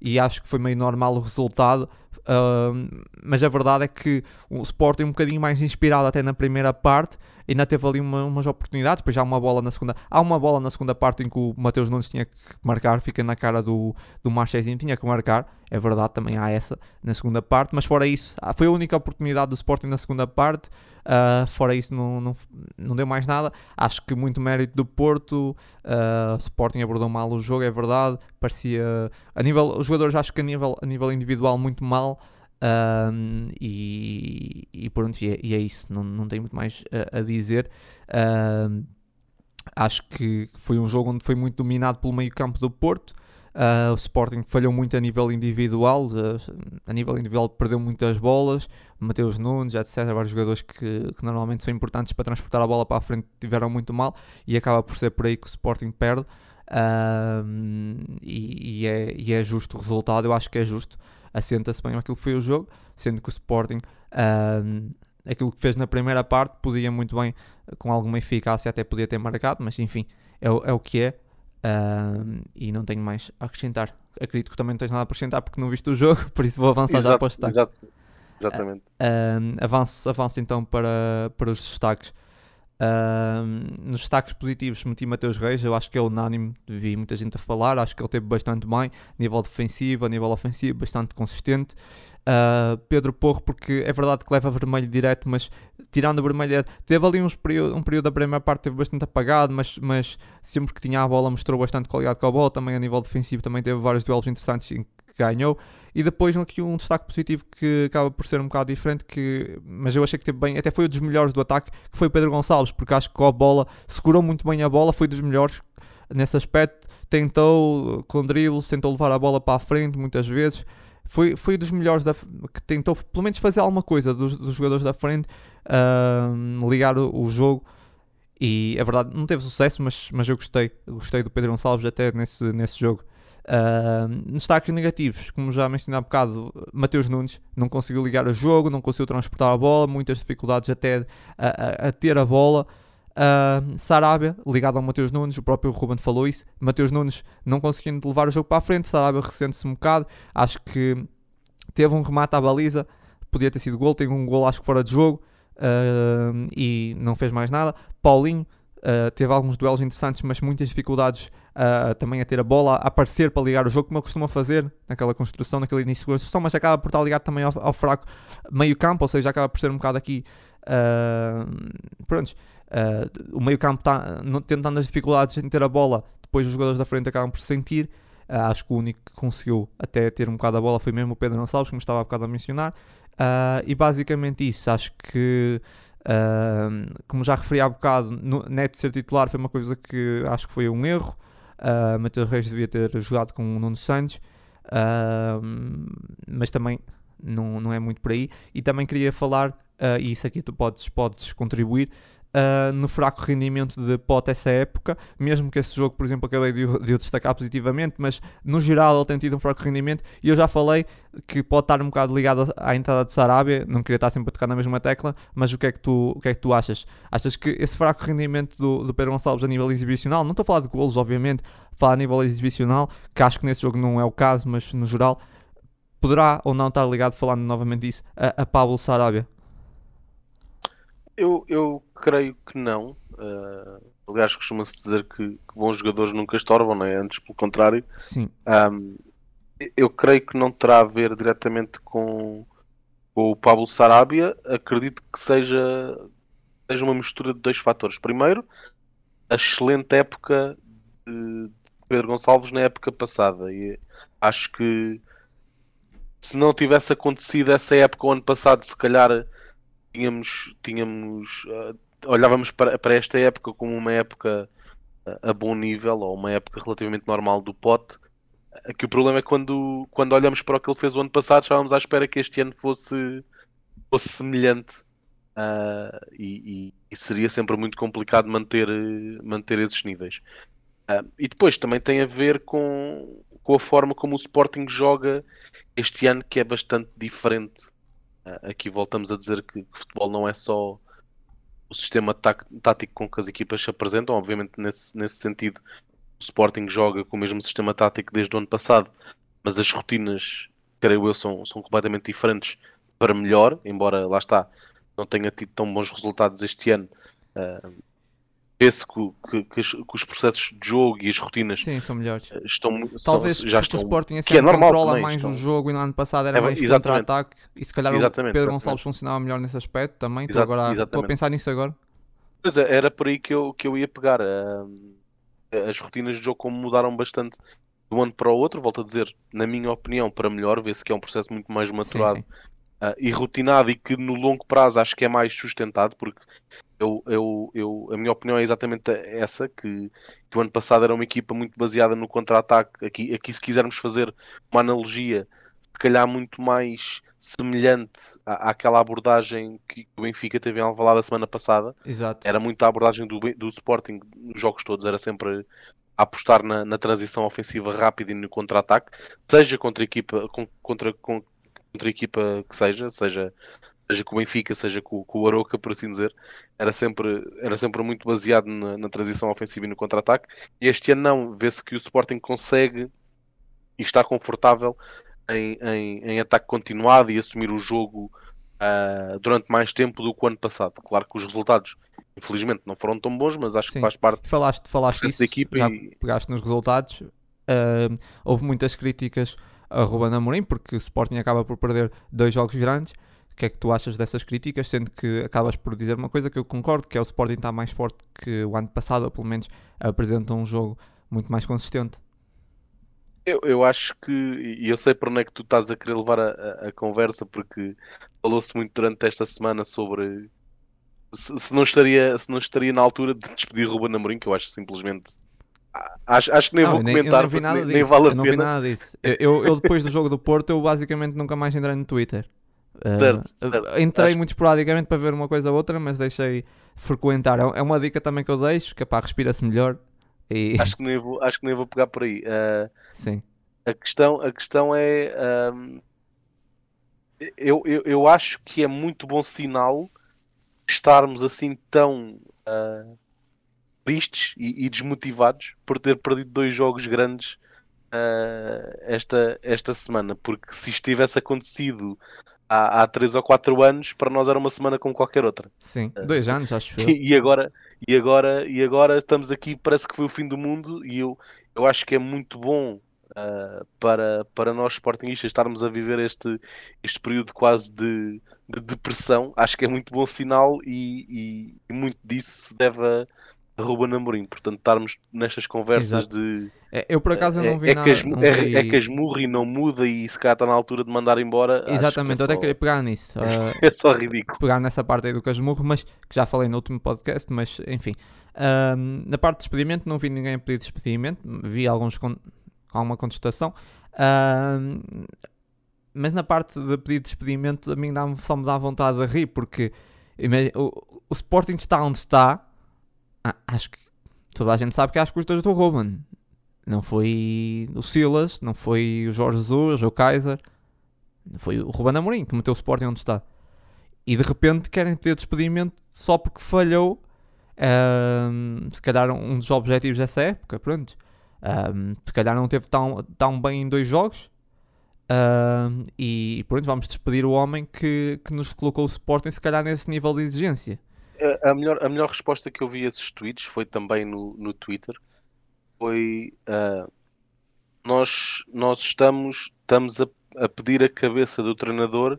e acho que foi meio normal o resultado. Uh, mas a verdade é que o Sporting um bocadinho mais inspirado até na primeira parte ainda teve ali uma, umas oportunidades, depois já uma bola na segunda. Há uma bola na segunda parte em que o Mateus Nunes tinha que marcar, fica na cara do, do Marchezinho, tinha que marcar. É verdade, também há essa na segunda parte, mas fora isso, ah, foi a única oportunidade do Sporting na segunda parte. Uh, fora isso, não, não, não deu mais nada. Acho que muito mérito do Porto. Uh, Sporting abordou mal o jogo, é verdade. Parecia. A nível, os jogadores, acho que a nível, a nível individual, muito mal. Um, e, e pronto, e é, e é, isso, não, não tenho muito mais a, a dizer. Um, acho que foi um jogo onde foi muito dominado pelo meio campo do Porto. Uh, o Sporting falhou muito a nível individual, uh, a nível individual perdeu muitas bolas. Mateus Nunes, etc. Vários jogadores que, que, normalmente são importantes para transportar a bola para a frente tiveram muito mal e acaba por ser por aí que o Sporting perde. Uh, e, e, é, e é justo o resultado, eu acho que é justo assenta-se bem aquilo que foi o jogo, sendo que o Sporting, uh, aquilo que fez na primeira parte, podia muito bem, com alguma eficácia, até podia ter marcado, mas enfim, é, é o que é. Uh, e não tenho mais a acrescentar. Acredito que também não tens nada a acrescentar porque não viste o jogo, (laughs) por isso vou avançar exato, já para os destaques. Exato, exatamente. Uh, avanço, avanço então para, para os destaques. Nos destaques positivos meti Mateus Reis, eu acho que é unânime, vi muita gente a falar, acho que ele teve bastante bem, nível defensivo, a nível ofensivo, bastante consistente. Uh, Pedro Porro, porque é verdade que leva vermelho direto, mas tirando o vermelho, teve ali uns período, um período da primeira parte teve bastante apagado, mas, mas sempre que tinha a bola mostrou bastante qualidade com a bola, também a nível defensivo também teve vários duelos interessantes em ganhou. E depois aqui um destaque positivo que acaba por ser um bocado diferente, que, mas eu achei que teve bem, até foi um dos melhores do ataque, que foi o Pedro Gonçalves, porque acho que com a bola segurou muito bem a bola, foi dos melhores nesse aspecto, tentou com dribles, tentou levar a bola para a frente muitas vezes. Foi, foi dos melhores da, que tentou pelo menos fazer alguma coisa dos, dos jogadores da frente, uh, ligar o, o jogo e é verdade, não teve sucesso, mas, mas eu gostei. Gostei do Pedro Gonçalves até nesse, nesse jogo. Uh, destaques negativos, como já mencionei há bocado, Mateus Nunes não conseguiu ligar o jogo, não conseguiu transportar a bola, muitas dificuldades até a, a, a ter a bola. Uh, Sarabia, ligado ao Mateus Nunes, o próprio Ruben falou isso. Mateus Nunes não conseguindo levar o jogo para a frente, Sarabia ressente-se um bocado. Acho que teve um remate à baliza, podia ter sido gol, tem um gol acho que fora de jogo uh, e não fez mais nada. Paulinho Uh, teve alguns duelos interessantes, mas muitas dificuldades uh, também a ter a bola, a aparecer para ligar o jogo, como ele costuma fazer naquela construção, naquele início de construção, mas acaba por estar ligado também ao, ao fraco meio campo, ou seja, acaba por ser um bocado aqui. Uh, pronto, uh, o meio campo está tentando as dificuldades em ter a bola, depois os jogadores da frente acabam por se sentir. acho que o único que conseguiu até ter um bocado a bola foi mesmo o Pedro Gonçalves, como estava há bocado a mencionar. e basicamente isso, acho que Como já referi há bocado, Neto ser titular foi uma coisa que acho que foi um erro. Uh, Matheus Reis devia ter jogado com o Nuno Santos, uh, mas também não, não é muito por aí. E também queria falar, uh, e isso aqui tu podes, podes contribuir, uh, no fraco rendimento de Pote essa época, mesmo que esse jogo, por exemplo, acabei de, de o destacar positivamente, mas no geral ele tem tido um fraco rendimento e eu já falei que pode estar um bocado ligado à entrada de Sarabia, não queria estar sempre a tocar na mesma tecla, mas o que é que tu, o que é que tu achas? Achas que esse fraco rendimento do, do Pedro Gonçalves a nível exibicional, não estou a falar de golos, obviamente, falar a nível exibicional, que acho que nesse jogo não é o caso, mas no geral, poderá ou não estar ligado, falando novamente disso, a, a Pablo Sarabia? Eu, eu creio que não. Uh, aliás, costuma-se dizer que, que, bons jogadores nunca estorvam, não é? Antes, pelo contrário. Sim. Um, eu creio que não terá a ver diretamente com, com o Pablo Sarabia. Acredito que seja, seja uma mistura de dois fatores. Primeiro, a excelente época de Pedro Gonçalves na época passada. E acho que se não tivesse acontecido essa época o ano passado, se calhar tínhamos, tínhamos uh, olhávamos para, para esta época como uma época uh, a bom nível ou uma época relativamente normal do pote. Aqui o problema é quando, quando olhamos para o que ele fez o ano passado, estávamos à espera que este ano fosse, fosse semelhante uh, e, e, seria sempre muito complicado manter, manter esses níveis. e depois também tem a ver com, com a forma como o Sporting joga este ano, que é bastante diferente aqui voltamos a dizer que, que futebol não é só o sistema tático com que as equipas se apresentam. Obviamente, nesse, nesse sentido, o Sporting joga com o mesmo sistema tático desde o ano passado, mas as rotinas, creio eu, são, são completamente diferentes para melhor, embora lá está, não tenha tido tão bons resultados este ano. Uh, vê-se que, que, que, os processos de jogo e as rotinas Sim, são melhores. Eh, estão, Talvez estão, já estão, o Sporting assim, que é normal controla também, mais estão... o jogo e no ano passado era é, mais contra-ataque e se calhar exatamente, o Pedro Gonçalves funcionava melhor nesse aspecto também. Estou, agora, estou a pensar nisso agora. Pois é, era por aí que eu, que eu ia pegar. Uh, as rotinas de jogo como mudaram bastante de um ano para o outro, volto a dizer, na minha opinião, para melhor, vê-se que é um processo muito mais maturado sim, sim. Uh, e rotinado e que no longo prazo acho que é mais sustentado, porque eu, eu, eu, a minha opinião é exatamente essa, que, que o ano passado era uma equipa muito baseada no contra-ataque. Aqui, aqui, se quisermos fazer uma analogia, se calhar muito mais semelhante à, àquela abordagem que o Benfica teve em Alvalade a semana passada. Exato. Era muito a abordagem do, do Sporting nos jogos todos, era sempre a apostar na, na transição ofensiva rápida e no contra-ataque, seja contra a equipa, contra, com, contra a equipa que seja, seja seja com o Benfica, seja com, com, o Aroca, por assim dizer, era sempre, era sempre muito baseado na, na transição ofensiva e no contra-ataque. E este ano não, vê-se que o Sporting consegue e está confortável em, em, em ataque continuado e assumir o jogo uh, durante mais tempo do que o ano passado. Claro que os resultados, infelizmente, não foram tão bons, mas acho Sim. que faz parte falaste, falaste disso, da equipa e... pegaste nos resultados. Uh, houve muitas críticas a Ruben Amorim porque o Sporting acaba por perder dois jogos grandes que é que tu achas dessas críticas, sendo que acabas por dizer uma coisa que eu concordo, que é o Sporting está mais forte que o ano passado, ou pelo menos apresenta um jogo muito mais consistente. Eu, eu acho que, e eu sei para onde é que tu estás a querer levar a, a, a conversa, porque falou-se muito durante esta semana sobre se, se, não estaria, se não estaria na altura de despedir Ruben Amorim, que eu acho simplesmente Acho, acho que nem não, vou comentar, nem, nem, nem, vale a eu não pena. Vi nada disso. Eu, eu, depois do jogo do Porto, eu basicamente nunca mais entrei no Twitter. Uh, certo. Entrei Acho... muito esporadicamente para ver uma coisa ou outra, mas deixei frequentar. É, é uma dica também que eu deixo, que é para respira-se melhor. E... (laughs) Acho, que nem vou, acho que nem vou pegar por aí. Uh, Sim. A questão, a questão é. Um, eu, eu, eu acho que é muito bom sinal estarmos assim tão uh, tristes e, e, desmotivados por ter perdido dois jogos grandes uh, esta, esta semana, porque se isto tivesse acontecido há, há 3 ou 4 anos, para nós era uma semana como qualquer outra. Sim, uh, dois anos, acho que e, (laughs) e, agora E agora, e agora estamos aqui, parece que foi o fim do mundo, e eu, eu acho que é muito bom uh, para, para nós sportingistas estarmos a viver este, este período quase de, de depressão. Acho que é muito bom sinal e, e, e muito disso se deve a Ruben Amorim. Portanto, estarmos nestas conversas Exato. de. É, eu por acaso não vi é, nada. Que as, é, é, que as Murri não muda e se calhar está na altura de mandar embora. Exatamente, que eu até queria pegar nisso. Uh, (laughs) é só ridículo. Pegar nessa parte aí do Casmurro, mas que já falei no último podcast, mas enfim. Uh, na parte de despedimento não vi ninguém a pedir despedimento, vi alguns com alguma contestação. Uh, mas na parte de pedir despedimento a mim dá só me dá vontade de rir porque o, o Sporting está onde está. Ah, acho que toda a gente sabe que é às custas do Ruben. Não foi o Silas, não foi o Jorge Jesus, o Kaiser. Foi o Ruben Amorim que meteu o Sporting onde está. E de repente querem ter despedimento só porque falhou. Um, se calhar um dos objetivos dessa época, pronto. Um, se calhar não teve tão, tão bem em dois jogos. Um, e pronto, vamos despedir o homem que, que nos colocou o Sporting, se calhar nesse nível de exigência. A melhor, a melhor resposta que eu vi a esses tweets foi também no, no Twitter. Foi uh, nós, nós estamos, estamos a, a pedir a cabeça do treinador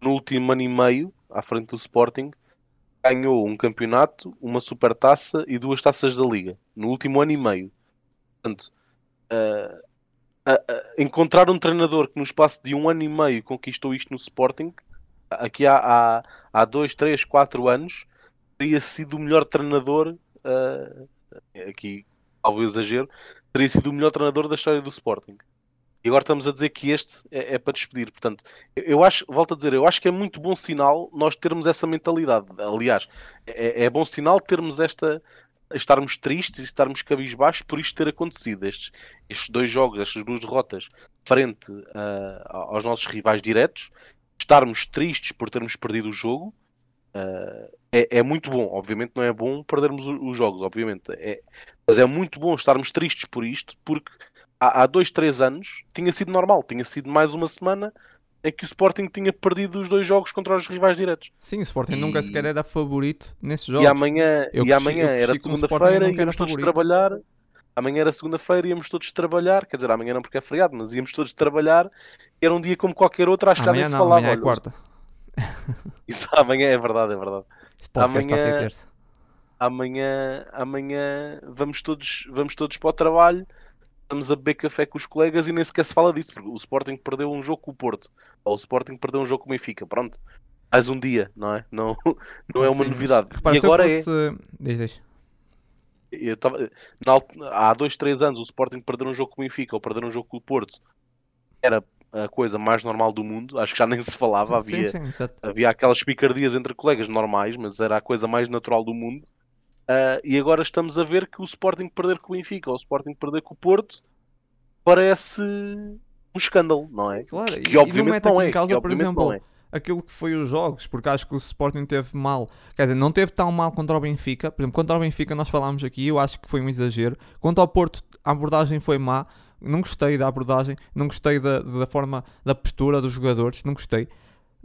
no último ano e meio, à frente do Sporting, ganhou um campeonato, uma supertaça e duas taças da Liga. No último ano e meio. Portanto, uh, uh, encontrar um treinador que no espaço de um ano e meio conquistou isto no Sporting, aqui há, há, há dois, três, quatro anos, teria sido o melhor treinador, aqui talvez exagero, teria sido o melhor treinador da história do Sporting. E agora estamos a dizer que este é, é, para despedir. Portanto, eu acho, volto a dizer, eu acho que é muito bom sinal nós termos essa mentalidade. Aliás, é, é bom sinal termos esta. estarmos tristes estarmos cabisbaixos por isto ter acontecido. Estes, estes dois jogos, estas duas derrotas, frente uh, aos nossos rivais diretos, estarmos tristes por termos perdido o jogo. Uh, é, é, muito bom, obviamente não é bom perdermos os jogos, obviamente, é, mas é muito bom estarmos tristes por isto, porque há, há dois, três anos tinha sido normal, tinha sido mais uma semana em que o Sporting tinha perdido os dois jogos contra os rivais diretos. Sim, o Sporting e... nunca sequer era favorito nesses jogos. E amanhã, eu e amanhã era segunda-feira e íamos todos trabalhar. Amanhã era segunda-feira e íamos todos trabalhar. Quer dizer, amanhã não porque é feriado, mas íamos todos trabalhar. Era um dia como qualquer outro, acho que já nem se falava. Amanhã é quarta. (laughs) Isso, amanhã é verdade, é verdade. Amanhã, amanhã, amanhã vamos todos, vamos todos para o trabalho estamos a beber café com os colegas e nem sequer se fala disso, porque o Sporting perdeu um jogo com o Porto, ou o Sporting perdeu um jogo com o Benfica, pronto. Mais um dia, não é? Não, (laughs) não é uma Sim, novidade. Repara, e agora fosse... é. Diz, diz. Eu tava... Na... Há dois, três anos o Sporting perder um jogo com o Benfica ou perder um jogo com o Porto era a coisa mais normal do mundo, acho que já (laughs) nem se falava, havia, sim, sim, havia aquelas picardias entre colegas normais, mas era a coisa mais natural do mundo. Uh, e agora estamos a ver que o Sporting perder com o Benfica ou o Sporting perder com o Porto parece um escândalo, não é? Claro, que, que e, obviamente e não, não é. Em causa, por exemplo, é. aquilo que foi os jogos, porque acho que o Sporting teve mal, quer dizer, não teve tão mal contra o Benfica. Por exemplo, contra o Benfica nós falámos aqui, eu acho que foi um exagero. Quanto ao Porto, a abordagem foi má. Não gostei da abordagem, não gostei da, da forma, da postura dos jogadores, não gostei.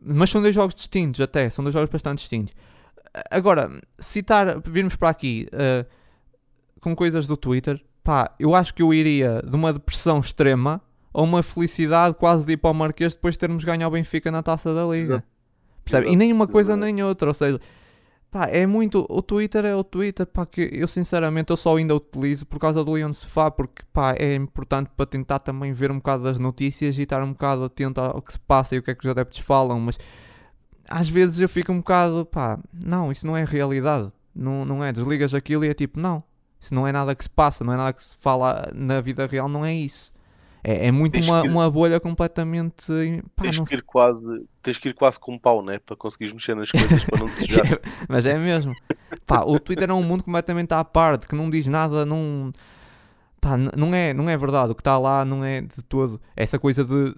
Mas são dois jogos distintos, até, são dois jogos bastante distintos. Agora, citar, virmos para aqui uh, com coisas do Twitter, pá, eu acho que eu iria de uma depressão extrema a uma felicidade quase de ir para o Marquês depois de termos ganho ao Benfica na taça da Liga. Percebe? E nem uma coisa nem outra, ou seja, pá, é muito. O Twitter é o Twitter, pá, que eu sinceramente eu só ainda utilizo por causa do Leon Sefá, porque pá, é importante para tentar também ver um bocado das notícias e estar um bocado atento ao que se passa e o que é que os adeptos falam, mas às vezes eu fico um bocado, pá, não, isso não é realidade. Não, não é, desligas aquilo e é tipo, não, isso não é nada que se passa, não é nada que se fala na vida real, não é isso. É, é muito uma, ir, uma bolha completamente. Pá, tens, que ir quase, tens que ir quase com um pau, né? Para conseguires mexer nas coisas para não (laughs) desejar. Mas é mesmo. Pá, o Twitter é um mundo completamente à parte, que não diz nada, não. Pá, não é, não é verdade. O que está lá não é de todo. Essa coisa de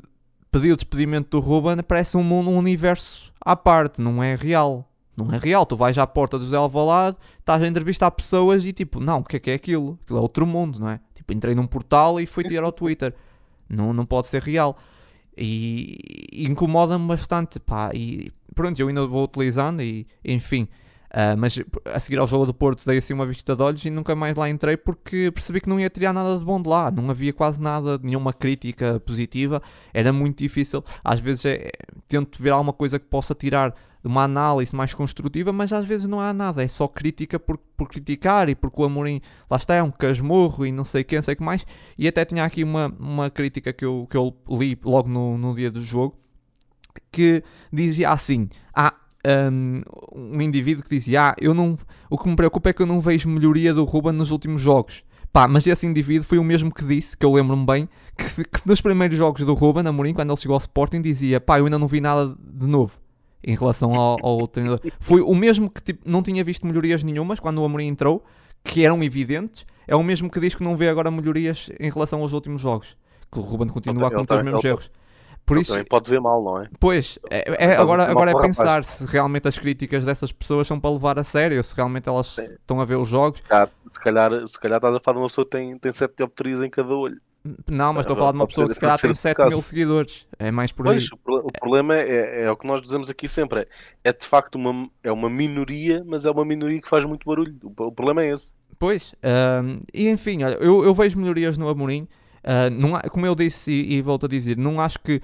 pedir o despedimento do Ruben parece um, um universo à parte, não é real. Não é real, tu vais à porta do José Alvalade, estás a entrevistar pessoas e tipo, não, o que é que é aquilo? Aquilo é outro mundo, não é? Tipo, entrei num portal e fui tirar ao Twitter. Não, não pode ser real. E, incomoda-me bastante, pá. E pronto, eu ainda vou utilizando e enfim. Uh, mas a seguir ao jogo do Porto dei assim uma vista de olhos e nunca mais lá entrei porque percebi que não ia tirar nada de bom de lá. Não havia quase nada, nenhuma crítica positiva. Era muito difícil. Às vezes é, tento ver alguma coisa que possa tirar uma análise mais construtiva, mas às vezes não há nada. É só crítica por, por criticar e porque o Amorim, lá está, é um casmurro e não sei quem, não sei que mais. E até tinha aqui uma, uma crítica que eu, que eu li logo no, no dia do jogo que dizia assim: Ah, um, um indivíduo que dizia: Ah, eu não, o que me preocupa é que eu não vejo melhoria do Ruben nos últimos jogos. Pá, mas esse indivíduo foi o mesmo que disse, que eu lembro-me bem, que, que, nos primeiros jogos do Ruben, Amorim, quando ele chegou ao Sporting, dizia: Pá, eu ainda não vi nada de novo. Em relação ao, ao treinador. Foi o mesmo que tipo, não tinha visto melhorias nenhumas quando o Amorim entrou, que eram evidentes. É o mesmo que diz que não vê agora melhorias em relação aos últimos jogos. Que o Ruben continua a cometer os mesmos erros. Por isso, também pode ver mal, não é? Pois, é, é agora, agora é pensar se realmente as críticas dessas pessoas são para levar a sério, se realmente elas Sim. estão a ver os jogos. Se calhar, se calhar estás a falar de uma pessoa que tem, tem sete dioptrias em cada olho. Não, mas estou a falar de uma pessoa que se calhar tem 7 mil seguidores. É mais por aí. Pois, o problema é, é, é, o que nós dizemos aqui sempre. É, é de facto uma, é uma minoria, mas é uma minoria que faz muito barulho. O, problema é esse. Pois, uh, e enfim, olha, eu, eu vejo melhorias no Amorim. Uh, não há, como eu disse e, e, volto a dizer, não acho que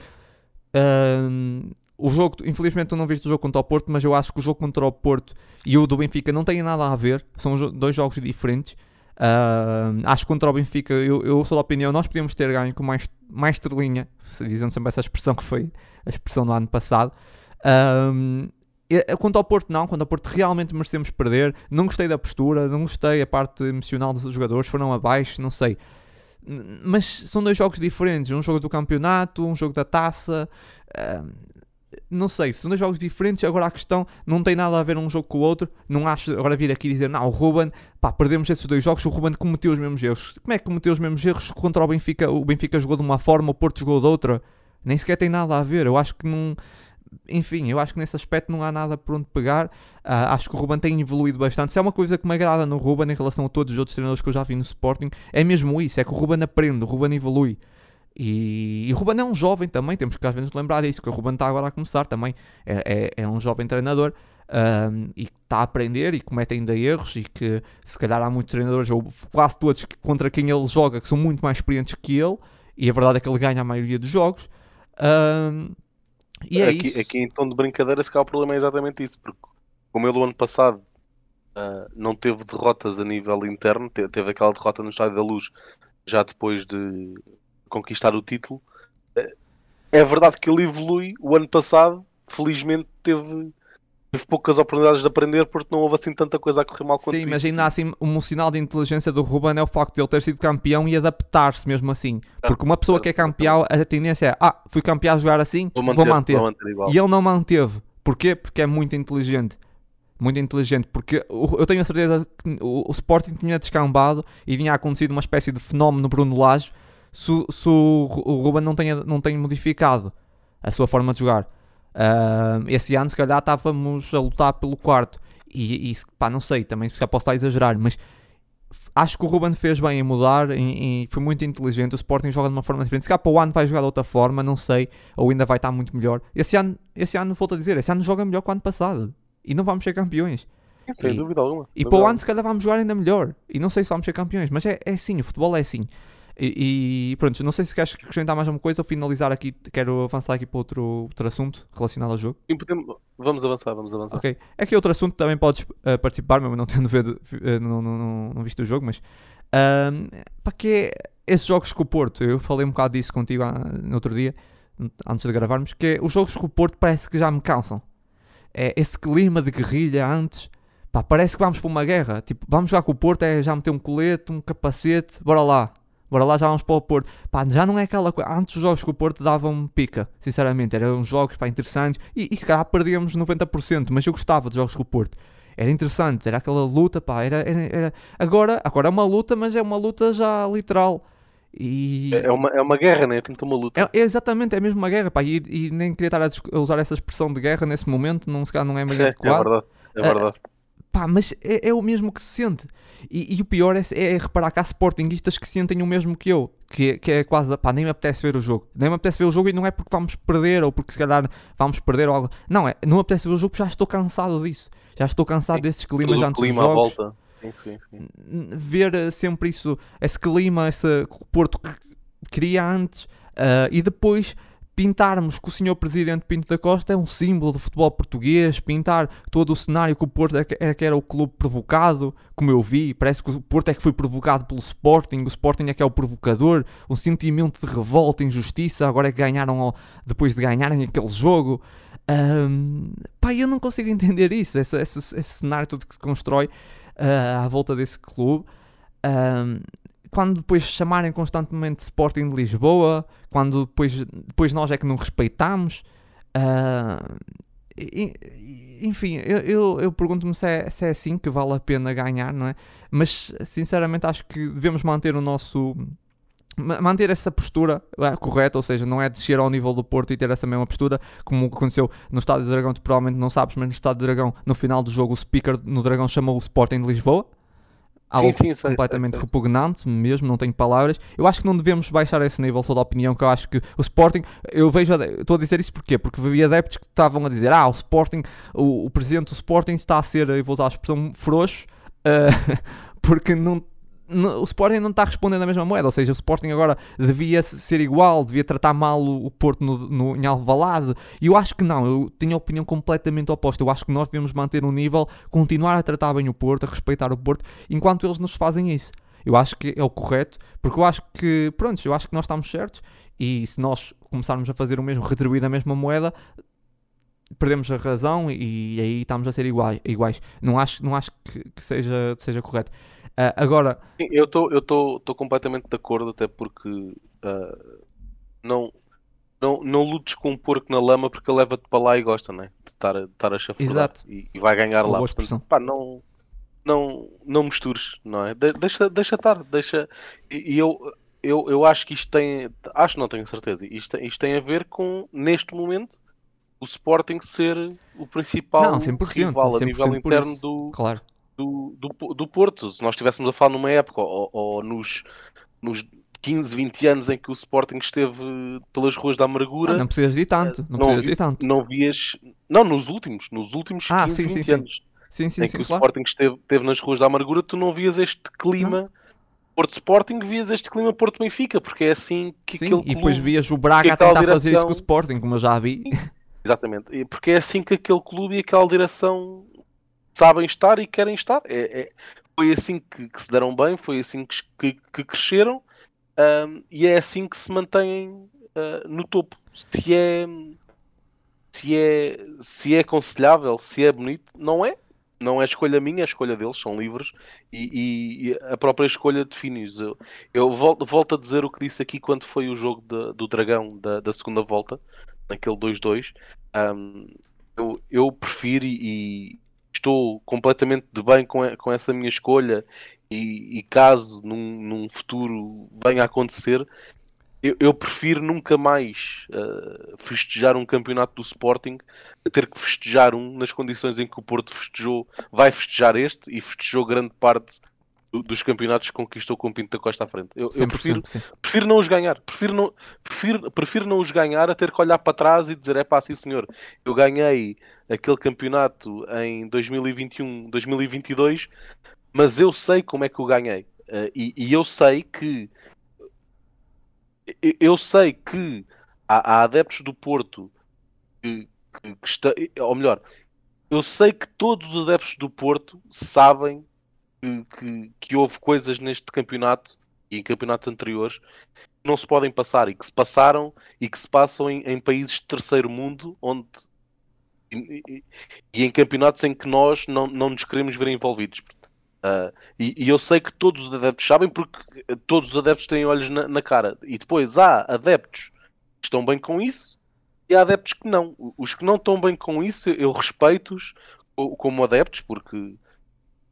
uh, o jogo, infelizmente tu não viste o jogo contra o Porto, mas eu acho que o jogo contra o Porto e o do Benfica não têm nada a ver, são dois jogos diferentes. Uh, acho que contra o Benfica, eu, eu sou da opinião, nós podíamos ter ganho com mais, mais estrelinha, dizendo sempre essa expressão que foi a expressão do ano passado. Uh, quanto ao Porto, não. Quanto ao Porto, realmente merecemos perder. Não gostei da postura, não gostei a parte emocional dos jogadores, foram abaixo, não sei. Mas são dois jogos diferentes: um jogo do campeonato, um jogo da taça. Não sei, são dois jogos diferentes. Agora a questão não tem nada a ver um jogo com o outro. Não acho agora vir aqui dizer, não, o Ruben, pá, perdemos esses dois jogos. O Ruben cometeu os mesmos erros. Como é que cometeu os mesmos erros contra o Benfica? O Benfica jogou de uma forma, o Porto jogou de outra. Nem sequer tem nada a ver. Eu acho que não. Enfim, eu acho que nesse aspecto não há nada por onde pegar. Uh, acho que o Ruben tem evoluído bastante. Se é uma coisa que me agrada no Ruben em relação a todos os outros treinadores que eu já vi no Sporting, é mesmo isso: é que o Ruben aprende, o Ruben evolui. E, e o Ruben é um jovem também, temos que às vezes lembrar disso, que o Ruben está agora a começar também. É, é, é um jovem treinador um, e está a aprender e comete ainda erros. E que se calhar há muitos treinadores, ou quase todos contra quem ele joga, que são muito mais experientes que ele. E a verdade é que ele ganha a maioria dos jogos. Um, e é aqui, isso. aqui em tom de brincadeira, se calhar o problema é exatamente isso, porque como ele o ano passado uh, não teve derrotas a nível interno, teve, teve aquela derrota no Estádio da Luz já depois de conquistar o título. É verdade que ele evolui. O ano passado, felizmente, teve, teve poucas oportunidades de aprender porque não houve assim tanta coisa a correr mal quanto Sim, isso. mas ainda assim, um sinal de inteligência do Ruben é o facto de ele ter sido campeão e adaptar-se mesmo assim. Porque uma pessoa que é campeão, a tendência é: ah, fui campeão a jogar assim, vou manter. Vou manter. Vou manter e ele não manteve. Porquê? Porque é muito inteligente muito inteligente, porque eu tenho a certeza que o Sporting tinha descambado e vinha acontecido uma espécie de fenómeno Bruno Lage se, se o, o Ruben não tenha, não tenha modificado a sua forma de jogar. Uh, esse ano, se calhar, estávamos a lutar pelo quarto. E, e pá, não sei, também se posso estar a exagerar, mas acho que o Ruben fez bem em mudar e, e, foi muito inteligente. O Sporting joga de uma forma diferente. Se calhar para o ano vai jogar de outra forma, não sei, ou ainda vai estar muito melhor. Esse ano, esse ano volto a dizer, esse ano joga melhor que o ano passado e não vamos ser campeões. Sem e, dúvida alguma. E para o ano, se calhar, vamos jogar ainda melhor. E não sei se vamos ser campeões, mas é, é assim, o futebol é assim. E, e, pronto, não sei se queres acrescentar mais alguma coisa ou finalizar aqui, quero avançar aqui para outro, outro assunto relacionado ao jogo. Sim, vamos avançar, vamos avançar. Ok, é que outro assunto também podes uh, participar, mesmo não tendo ver, uh, não, não, não, não, visto o jogo, mas uh, para que esses jogos com o Porto, eu falei um bocado disso contigo no outro dia, antes de gravarmos, que é, os jogos com o Porto parece que já me cansam. É esse clima de guerrilha antes, pá, parece que vamos para uma guerra. Tipo, vamos jogar com o Porto, é já meter um colete, um capacete, bora lá Bora lá, já vamos para o Porto. Pá, já não é aquela coisa. Antes os jogos com o Porto davam pica, sinceramente. Eram jogos pá, interessantes. E, e se calhar perdíamos 90%, mas eu gostava dos jogos com o Porto. Era interessante, era aquela luta, pá. Era, era, era... Agora, agora é uma luta, mas é uma luta já literal. E... É, é, uma, é uma guerra, né? É tanto uma luta. É, é, exatamente, é mesmo uma guerra, pá. E, e nem queria estar a, usar essa expressão de guerra nesse momento, não, se calhar não é (laughs) meio adequado. É verdade, é verdade. Uh, Pá, mas é, é, o mesmo que se sente. E, e o pior é, é, reparar que há sportinguistas que sentem o mesmo que eu. Que, que é quase, pá, nem me apetece ver o jogo. Nem me apetece ver o jogo e não é porque vamos perder ou porque se calhar vamos perder ou algo. Não, é, não me apetece ver o jogo porque já estou cansado disso. Já estou cansado sim, desses climas antes clima dos jogos. volta. Sim, sim, sim. Ver eh, sempre isso, esse clima, esse Porto que queria antes uh, e depois pintarmos que o senhor Presidente Pinto da Costa é um símbolo do futebol português, pintar todo o cenário que o Porto era é que era o clube provocado, como eu vi, parece que o Porto é que foi provocado pelo Sporting, o Sporting é que é o provocador, um sentimento de revolta, injustiça, agora é que ganharam depois de ganharem aquele jogo. Um, pá, eu não consigo entender isso, esse, esse, esse cenário todo que se constrói uh, à volta desse clube. Um, quando depois chamarem constantemente Sporting de Lisboa, quando depois, depois nós é que não respeitamos. Uh, enfim, eu, eu, eu pergunto-me se é, se é assim que vale a pena ganhar, não é? Mas sinceramente acho que devemos manter o nosso manter essa postura é, correta, ou seja, não é descer ao nível do Porto e ter essa mesma postura, como aconteceu no Estádio do Dragão, tu provavelmente não sabes, mas no Estádio do Dragão, no final do jogo, o speaker no Dragão chamou o Sporting de Lisboa. Algo sim, sim, completamente sei. repugnante, mesmo, não tenho palavras. Eu acho que não devemos baixar esse nível, sou da opinião que eu acho que o Sporting, eu vejo, estou a dizer isso porquê? Porque havia adeptos que estavam a dizer, ah, o Sporting, o, o presidente do Sporting está a ser, eu vou usar a expressão, frouxo, uh, (laughs) porque não o Sporting não está respondendo a mesma moeda, ou seja, o Sporting agora devia ser igual, devia tratar mal o, Porto no, no, em Alvalade, e eu acho que não, eu tenho a opinião completamente oposta, eu acho que nós devemos manter um nível, continuar a tratar bem o Porto, a respeitar o Porto, enquanto eles nos fazem isso. Eu acho que é o correto, porque eu acho que, pronto, eu acho que nós estamos certos, e se nós começarmos a fazer o mesmo, retribuir a mesma moeda, perdemos a razão e, aí estamos a ser iguais. iguais. Não acho, não acho que, que seja, seja correto. Uh, agora. Sim, eu estou completamente de acordo, até porque uh, não, não, não lutes com um porco na lama porque ele leva-te para lá e gosta, né? De estar, de estar a chafurdar. E, e vai ganhar Uma lá. Portanto, pá, não, não, não mistures, não é? De, deixa, deixa estar, deixa. E, e, eu, eu, eu acho que isto tem. Acho, não tenho certeza. Isto, isto tem a ver com, neste momento, o Sporting ser o principal não, 100%, rival 100% a nível interno do, claro do, do, do Porto. Se nós estivéssemos a falar numa época ou, ou nos, nos 15, 20 anos em que o Sporting esteve pelas ruas da amargura. Ah, não precisas de tanto, não, não precisas de tanto. Não vias. Não, nos últimos, nos últimos ah, 15, sim, 20 sim, anos. Sim, sim, em sim, que sim, o Sporting esteve, esteve nas ruas da amargura, tu não vias este clima. Não. Porto Sporting, vias este clima Porto Benfica, porque é assim que Sim, aquele clube, e depois vias o Braga a tentar fazer isso com o Sporting, como eu já vi. Exatamente, porque é assim que aquele clube e aquela direção sabem estar e querem estar. É, é foi assim que, que, se deram bem, foi assim que, que, que cresceram um, e é assim que se mantêm uh, no topo. Se é, se, é, se é aconselhável, se é bonito, não é. Não é escolha minha, é escolha deles, são livres e, e, e a própria escolha define-os. Eu, eu volto, volto, a dizer o que disse aqui quando foi o jogo de, do Dragão da, da segunda volta, naquele 2-2. Um, eu, eu prefiro e, estou completamente de bem com, com essa minha escolha e, e caso num, num, futuro venha a acontecer, eu, eu prefiro nunca mais uh, festejar um campeonato do Sporting a ter que festejar um nas condições em que o Porto festejou, vai festejar este e festejou grande parte dos campeonatos que conquistou com o Pinto da Costa à frente. Eu, eu prefiro, prefiro não os ganhar. Prefiro não, prefiro, prefiro não os ganhar a ter que olhar para trás e dizer: é pá, sim senhor, eu ganhei aquele campeonato em 2021, 2022, mas eu sei como é que eu ganhei. Uh, e, e, eu sei que. Eu sei que há, há adeptos do Porto que, que, que está, ou melhor, eu sei que todos os adeptos do Porto sabem que, que, houve coisas neste campeonato e em campeonatos anteriores que não se podem passar e que se passaram e que se passam em, em países de terceiro mundo onde e, e, e, em campeonatos em que nós não, não nos queremos ver envolvidos. Uh, e, e, eu sei que todos os adeptos sabem porque todos os adeptos têm olhos na, na, cara. E depois há adeptos que estão bem com isso e há adeptos que não. Os que não estão bem com isso, eu respeito-os como adeptos, porque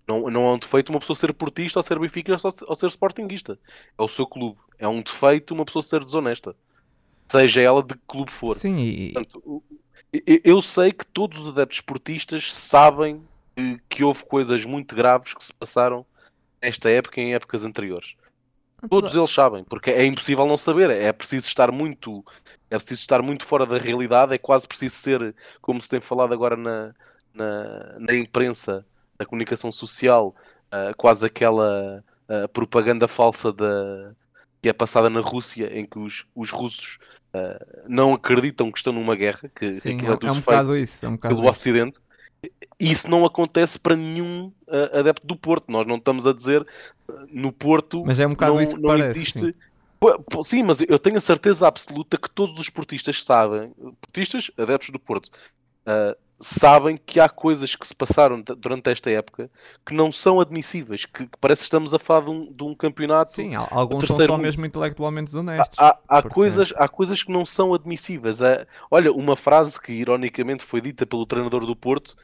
não, não é um defeito uma pessoa ser portista ou ser benfica ou ser sportinguista. É o seu clube. É um defeito uma pessoa ser desonesta. Seja ela de que clube for. Sim, e... Portanto, eu sei que todos os adeptos esportistas sabem que, que, houve coisas muito graves que se passaram nesta época e em épocas anteriores. Todos eles sabem, porque é impossível não saber. É preciso estar muito, é preciso estar muito fora da realidade. É quase preciso ser, como se tem falado agora na, na, na imprensa, comunicação social, uh, quase aquela uh, propaganda falsa da, que é passada na Rússia, em que os, os russos uh, não acreditam que estão numa guerra, que Sim, aquilo é, é tudo é um feito isso, é um pelo isso. Ocidente. Isso não acontece para nenhum adepto do Porto. Nós não estamos a dizer no Porto. Mas é um bocado não, isso que parece. Existe... Sim. Sim, mas eu tenho a certeza absoluta que todos os portistas sabem, portistas, adeptos do Porto, uh, sabem que há coisas que se passaram durante esta época que não são admissíveis, que, que parece que estamos a falar de um, de um campeonato. Sim, alguns são só mesmo intelectualmente desonestos. Há, há, porque... coisas, há coisas que não são admissíveis. É, olha, uma frase que ironicamente foi dita pelo treinador do Porto: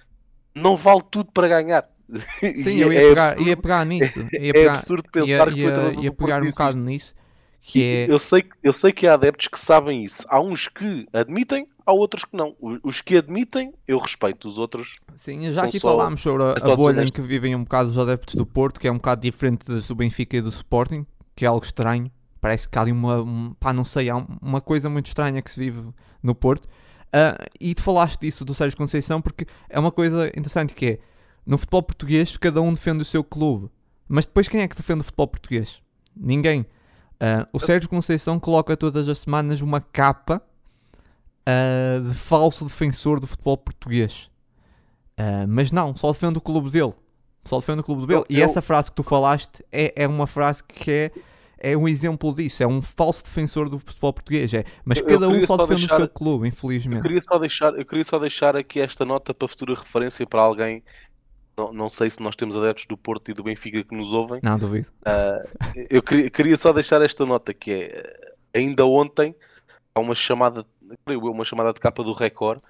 não vale tudo para ganhar. (laughs) Sim, eu ia, é pegar, absurdo, ia pegar nisso. (laughs) Ia pegar, é absurdo pensar ia, que ia, ia pegar um bocado nisso. Que é... eu, sei, eu sei que há adeptos que sabem isso. Há uns que admitem, há outros que não. Os que admitem, eu respeito. Os outros. Sim, já aqui falámos sobre a, a bolha em que vivem um bocado os adeptos do Porto, que é um bocado diferente do Benfica e do Sporting, que é algo estranho. Parece que há ali uma. Um, pá, não sei, há uma coisa muito estranha que se vive no Porto. Uh, e tu falaste disso do Sérgio Conceição porque é uma coisa interessante que é no futebol português cada um defende o seu clube. Mas depois quem é que defende o futebol português? Ninguém. Uh, o Sérgio Conceição coloca todas as semanas uma capa uh, de falso defensor do futebol português. Uh, mas não, só defende o clube dele. Só defende o clube dele. Eu, e eu... essa frase que tu falaste é, é uma frase que é, é um exemplo disso. É um falso defensor do futebol português. É. Mas cada um só, só defende deixar... o seu clube, infelizmente. Eu queria, só deixar, eu queria só deixar aqui esta nota para futura referência para alguém não, não, sei se nós temos adeptos do Porto e do Benfica que nos ouvem. Não, duvido. Uh, eu queria, queria, só deixar esta nota que é ainda ontem há uma chamada, uma chamada de capa do Record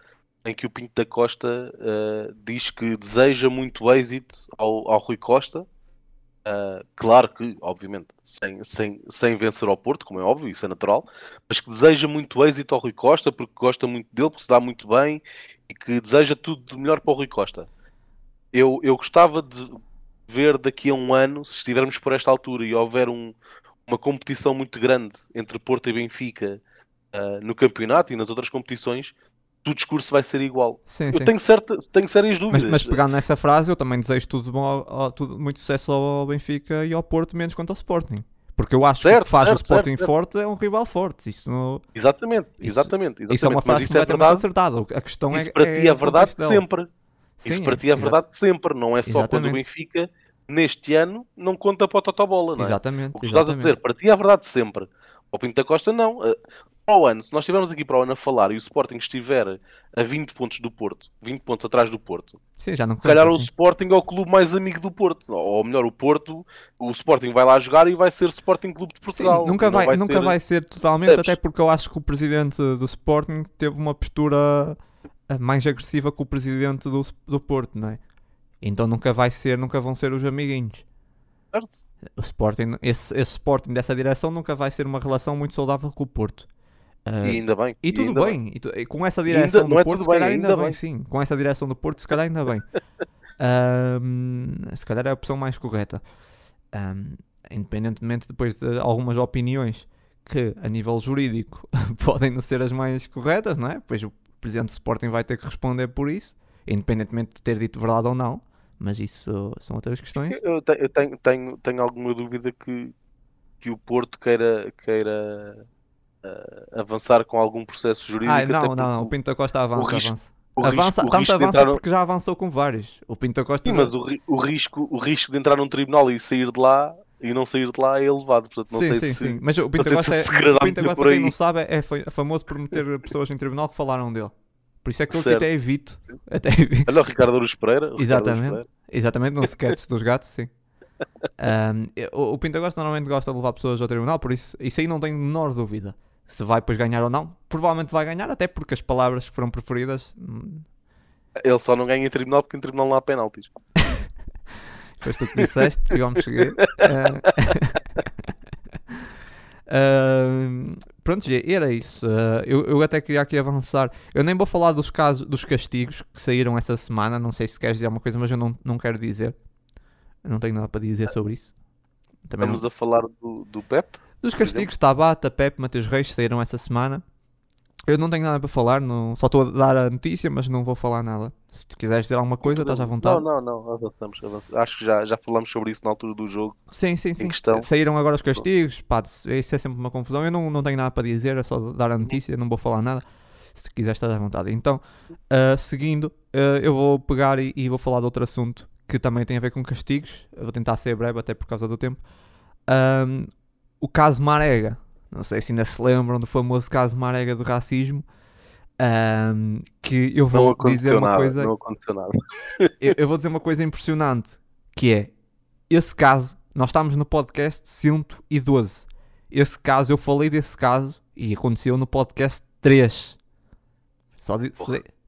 em que o Pinto da Costa uh, diz que deseja muito êxito ao, ao Rui Costa. Uh, claro que, obviamente, sem, sem, sem vencer ao Porto, como é óbvio, isso é natural, mas que deseja muito êxito ao Rui Costa porque gosta muito dele, porque se dá muito bem e que deseja tudo de melhor para o Rui Costa eu, eu gostava de ver daqui a um ano, se estivermos por esta altura e houver um, uma competição muito grande entre Porto e Benfica uh, no campeonato e nas outras competições, o discurso vai ser igual. Sim, eu sim. Tenho, certa, tenho sérias dúvidas. Mas, mas pegando nessa frase, eu também desejo tudo bom, ao, ao, tudo, muito sucesso ao Benfica e ao Porto, menos quanto ao Sporting. Porque eu acho certo, que o que faz certo, o Sporting certo, forte é um rival forte. Isso não... exatamente, exatamente, exatamente. Isso é uma frase é completamente é acertada. A questão é, para é, ti é verdade sempre. Sim, Isso para ti é verdade sempre, não é só exatamente. quando o Benfica, neste ano, não conta para o Totobola, não é? Exatamente. O que estás a dizer, para ti é verdade sempre. Ao Pinto da Costa, não. Eh, para o ano, se nós estivermos aqui para o ano a falar e o Sporting estiver a 20 pontos do Porto, 20 pontos atrás do Porto, sim, já não se calhar o Sporting é o clube mais amigo do Porto. Ou melhor, o Porto, o Sporting vai lá jogar e vai ser Sporting Clube de Portugal. Sim, nunca vai, vai, nunca ter... vai ser totalmente, até porque eu acho que o presidente do Sporting teve uma postura mais agressiva que o presidente do, do Porto, não é? Então nunca vai ser, nunca vão ser os amiguinhos. Certo. O Sporting, esse, esse Sporting dessa direção nunca vai ser uma relação muito saudável com o Porto. Uh, e ainda bem. E tudo bem. bem. E tu, e com essa direção ainda, do é Porto, se calhar bem, ainda, ainda bem, bem, sim. Com essa direção do Porto, se calhar ainda bem. (laughs) uh, se calhar é a opção mais correta. Um, independentemente depois de algumas opiniões que a nível jurídico (laughs) podem não ser as mais corretas, não é? Pois o presidente do Sporting vai ter que responder por isso, independentemente de ter dito verdade ou não. Mas isso são outras questões. Eu, eu tenho, tenho, tenho alguma dúvida que, que o Porto queira, queira uh, avançar com algum processo jurídico. Ah, não, não, não, o Pinto da Costa avança, risco, avança. avança risco, tanto avança entrar... porque já avançou com vários. O Pinto da Costa. Sim, mas o, o, risco, o risco de entrar num tribunal e sair de lá e não sair de lá é elevado. Portanto, não sim, sei sim, se, sim. Mas o Pinto Costa, é, o Pinto Costa para quem não sabe, é, é famoso por meter pessoas em tribunal que falaram dele. Por isso é que eu até evito. Até evito. Olha o Ricardo Aruz Pereira. Exatamente. Pereira. Exatamente, no sketch dos gatos, sim. (laughs) Um, o, o normalmente gosta de levar pessoas ao tribunal, por isso isso aí não tenho a menor dúvida. Se vai depois ganhar ou não, provavelmente vai ganhar, até porque as palavras que foram preferidas. Hum, Ele só não ganha em tribunal porque em tribunal não há penaltis. (laughs) Foi tu que disseste e vamos seguir. Uh, pronto, era isso. Uh, eu, eu até queria aqui avançar. Eu nem vou falar dos casos, dos castigos que saíram essa semana. Não sei se queres dizer alguma coisa, mas eu não, não quero dizer. Eu não tenho nada para dizer sobre isso. Também Estamos não... a falar do, do Pep? Dos castigos, Tabata, Pep, Mateus Reis saíram essa semana. Eu não tenho nada para falar, não... só estou a dar a notícia, mas não vou falar nada. Se tu quiseres dizer alguma coisa, estás à vontade. Não, não, não, avançamos, avançamos. Acho que já, já falamos sobre isso na altura do jogo. Sim, sim, sim. Saíram agora os castigos, pá, isso é sempre uma confusão. Eu não, não tenho nada para dizer, é só dar a notícia, não vou falar nada. Se quiseres, estás à vontade. Então, uh, seguindo, uh, eu vou pegar e, e, vou falar de outro assunto que também tem a ver com castigos. Eu vou tentar ser breve, até por causa do tempo. Um, o caso Marega. Não sei se ainda se lembram do famoso caso Marega do racismo. ahm, que eu vou dizer uma coisa Não (laughs) eu, eu vou dizer uma coisa impressionante, que é esse caso, nós estamos no podcast 112. Esse caso, eu falei desse caso e aconteceu no podcast 3. Só de-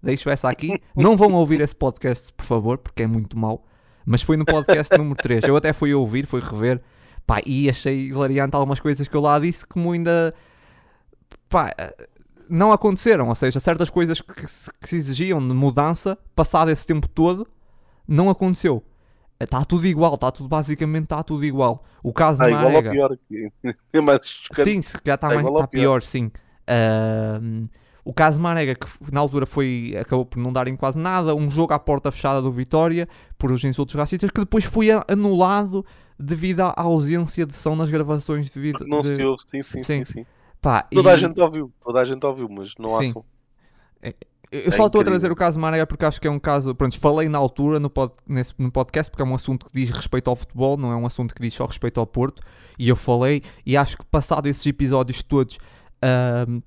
deixo essa aqui. Não vão ouvir esse podcast, por favor, porque é muito mau. Mas foi no podcast número 3. Eu até fui ouvir, fui rever. Pá, e achei hilariante algumas coisas que eu lá disse como ainda pá, não aconteceram. Ou seja, certas coisas que se, que se exigiam de mudança, passado esse tempo todo, não aconteceu. Está tudo igual, está tudo basicamente está tudo igual. O caso Ah, de igual Marega, pior. que- (laughs) É mais chocante. sim, se calhar está Tá mais- igual ou tá pior, sim. Ahm, o caso Marega, que na altura foi, acabou por não dar em quase nada, um jogo à porta fechada do Vitória, por os insultos racistas, que depois foi anulado devido à ausência de som nas gravações devido Não de, se ouve. Sim, sim, Sim. sim. sim. pá, Toda e- a gente ouviu. Toda a gente ouviu, mas não há Sim. som. Eu só estou a trazer o caso Marega porque acho que é um caso. Pronto, falei na altura no, pod, nesse, no podcast porque é um assunto que diz respeito ao futebol, não é um assunto que diz só respeito ao Porto. E eu falei, e acho que passado esses episódios todos, ahm,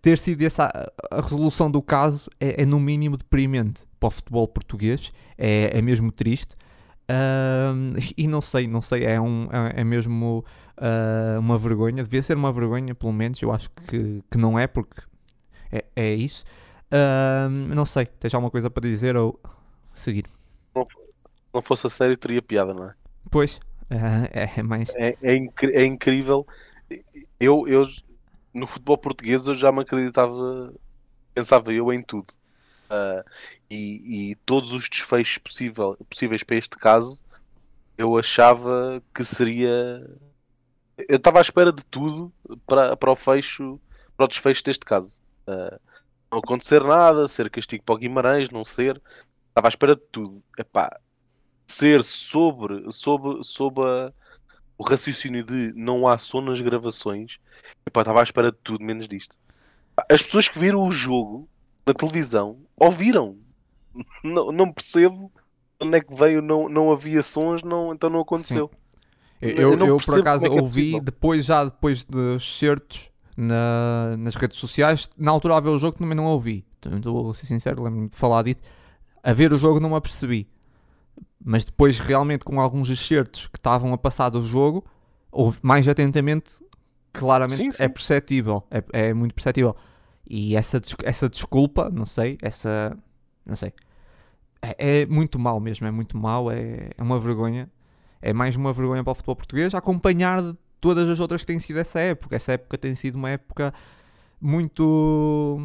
ter sido essa a, a resolução do caso é, é no mínimo deprimente para o futebol português, é, é mesmo triste. Ahm, e não sei, não sei, é, um, é, é mesmo ah, uma vergonha, devia ser uma vergonha, pelo menos. Eu acho que, que não é, porque é, é isso. Ahm, não sei, tens alguma coisa para dizer ou seguir? Se não fosse a sério, teria piada, não é? Pois, (laughs) é, é mais. É, é, incri- é incrível. Eu, eu, no futebol português, eu já me acreditava, pensava eu em tudo. Ah, e, e todos os desfechos possível, possíveis para este caso, eu achava que seria. Eu estava à espera de tudo para, para o fecho, para o desfecho deste caso. Ah, não acontecer nada, ser castigo para o Guimarães, não ser. Estava à espera de tudo. Epá, ser sobre, sobre, sobre a- o raciocínio de não há som nas gravações, epá, estava à espera de tudo menos disto. As pessoas que viram o jogo na televisão ouviram. Não, não percebo onde é que veio, não, não havia sons, não, então não aconteceu. Eu, eu eu, não por acaso é é ouvi depois, já depois dos certos na, nas redes sociais. Na altura a ver o jogo também não ouvi. Estou a ser sincero, lembro-me de falar disso. A ver o jogo não me apercebi. Mas depois, realmente, com alguns excertos que estavam a passar do jogo, ouvi mais atentamente, claramente Sim, sim. é perceptível. É, é muito perceptível. E essa, essa desculpa, não sei, essa. Não sei. É, é muito mal mesmo, é muito mal, é, é uma vergonha. É mais uma vergonha para o futebol português, acompanhar todas as outras que têm sido essa época. Essa época tem sido uma época muito.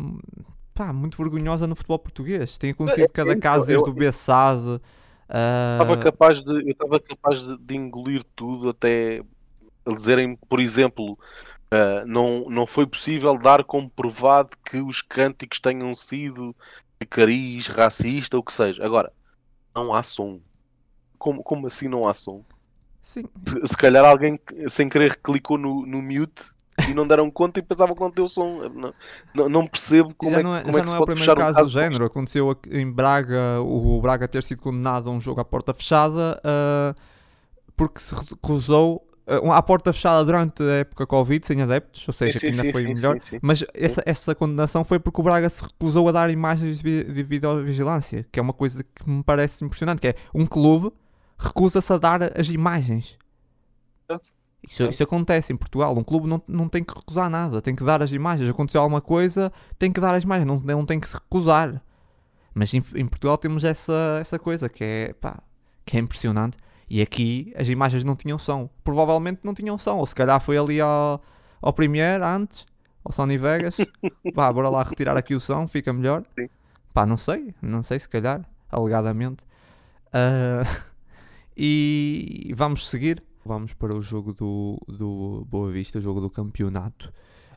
pá, muito vergonhosa no futebol português. Tem acontecido É, cada é, caso, desde o Bessade. Ah, Estava capaz de, eu estava capaz de, de engolir tudo até eles dizerem, por exemplo, ah, não, não foi possível dar como provado que os cânticos tenham sido de cariz, racista, ou o que seja. Agora, não há som. Como, como assim não há som? Sim, Se, se calhar alguém sem querer clicou no, no mute e não deram conta e pensavam que não deu som. Não, não, não percebo como já é, não é, como já é que não é o primeiro fechar um caso do género. Aconteceu em Braga, o Braga ter sido condenado a um jogo à porta fechada ah, porque se recusou ah, à porta fechada durante a época Covid, sem adeptos, ou seja, Sim, que ainda sim, foi sim, melhor. Mas essa, essa condenação foi porque o Braga se recusou a dar imagens de, de videovigilância, que é uma coisa que me parece impressionante, que é um clube recusa-se a dar as imagens. Certo. Isso, isso acontece em Portugal. Um clube não, não tem que recusar nada, tem que dar as imagens. Aconteceu alguma coisa, tem que dar as imagens, não, não tem que se recusar. Mas em, em Portugal temos essa, essa coisa que é, pá, que é impressionante. E aqui as imagens não tinham som. Provavelmente não tinham som. Ou se calhar foi ali ao, ao Premiere antes, ao Sony Vegas. (laughs) Pá, bora lá retirar aqui o som, fica melhor. Sim. Pá, não sei, não sei se calhar, alegadamente. Ah, (laughs) e vamos seguir. Vamos para o jogo do, do Boa Vista, o jogo do campeonato.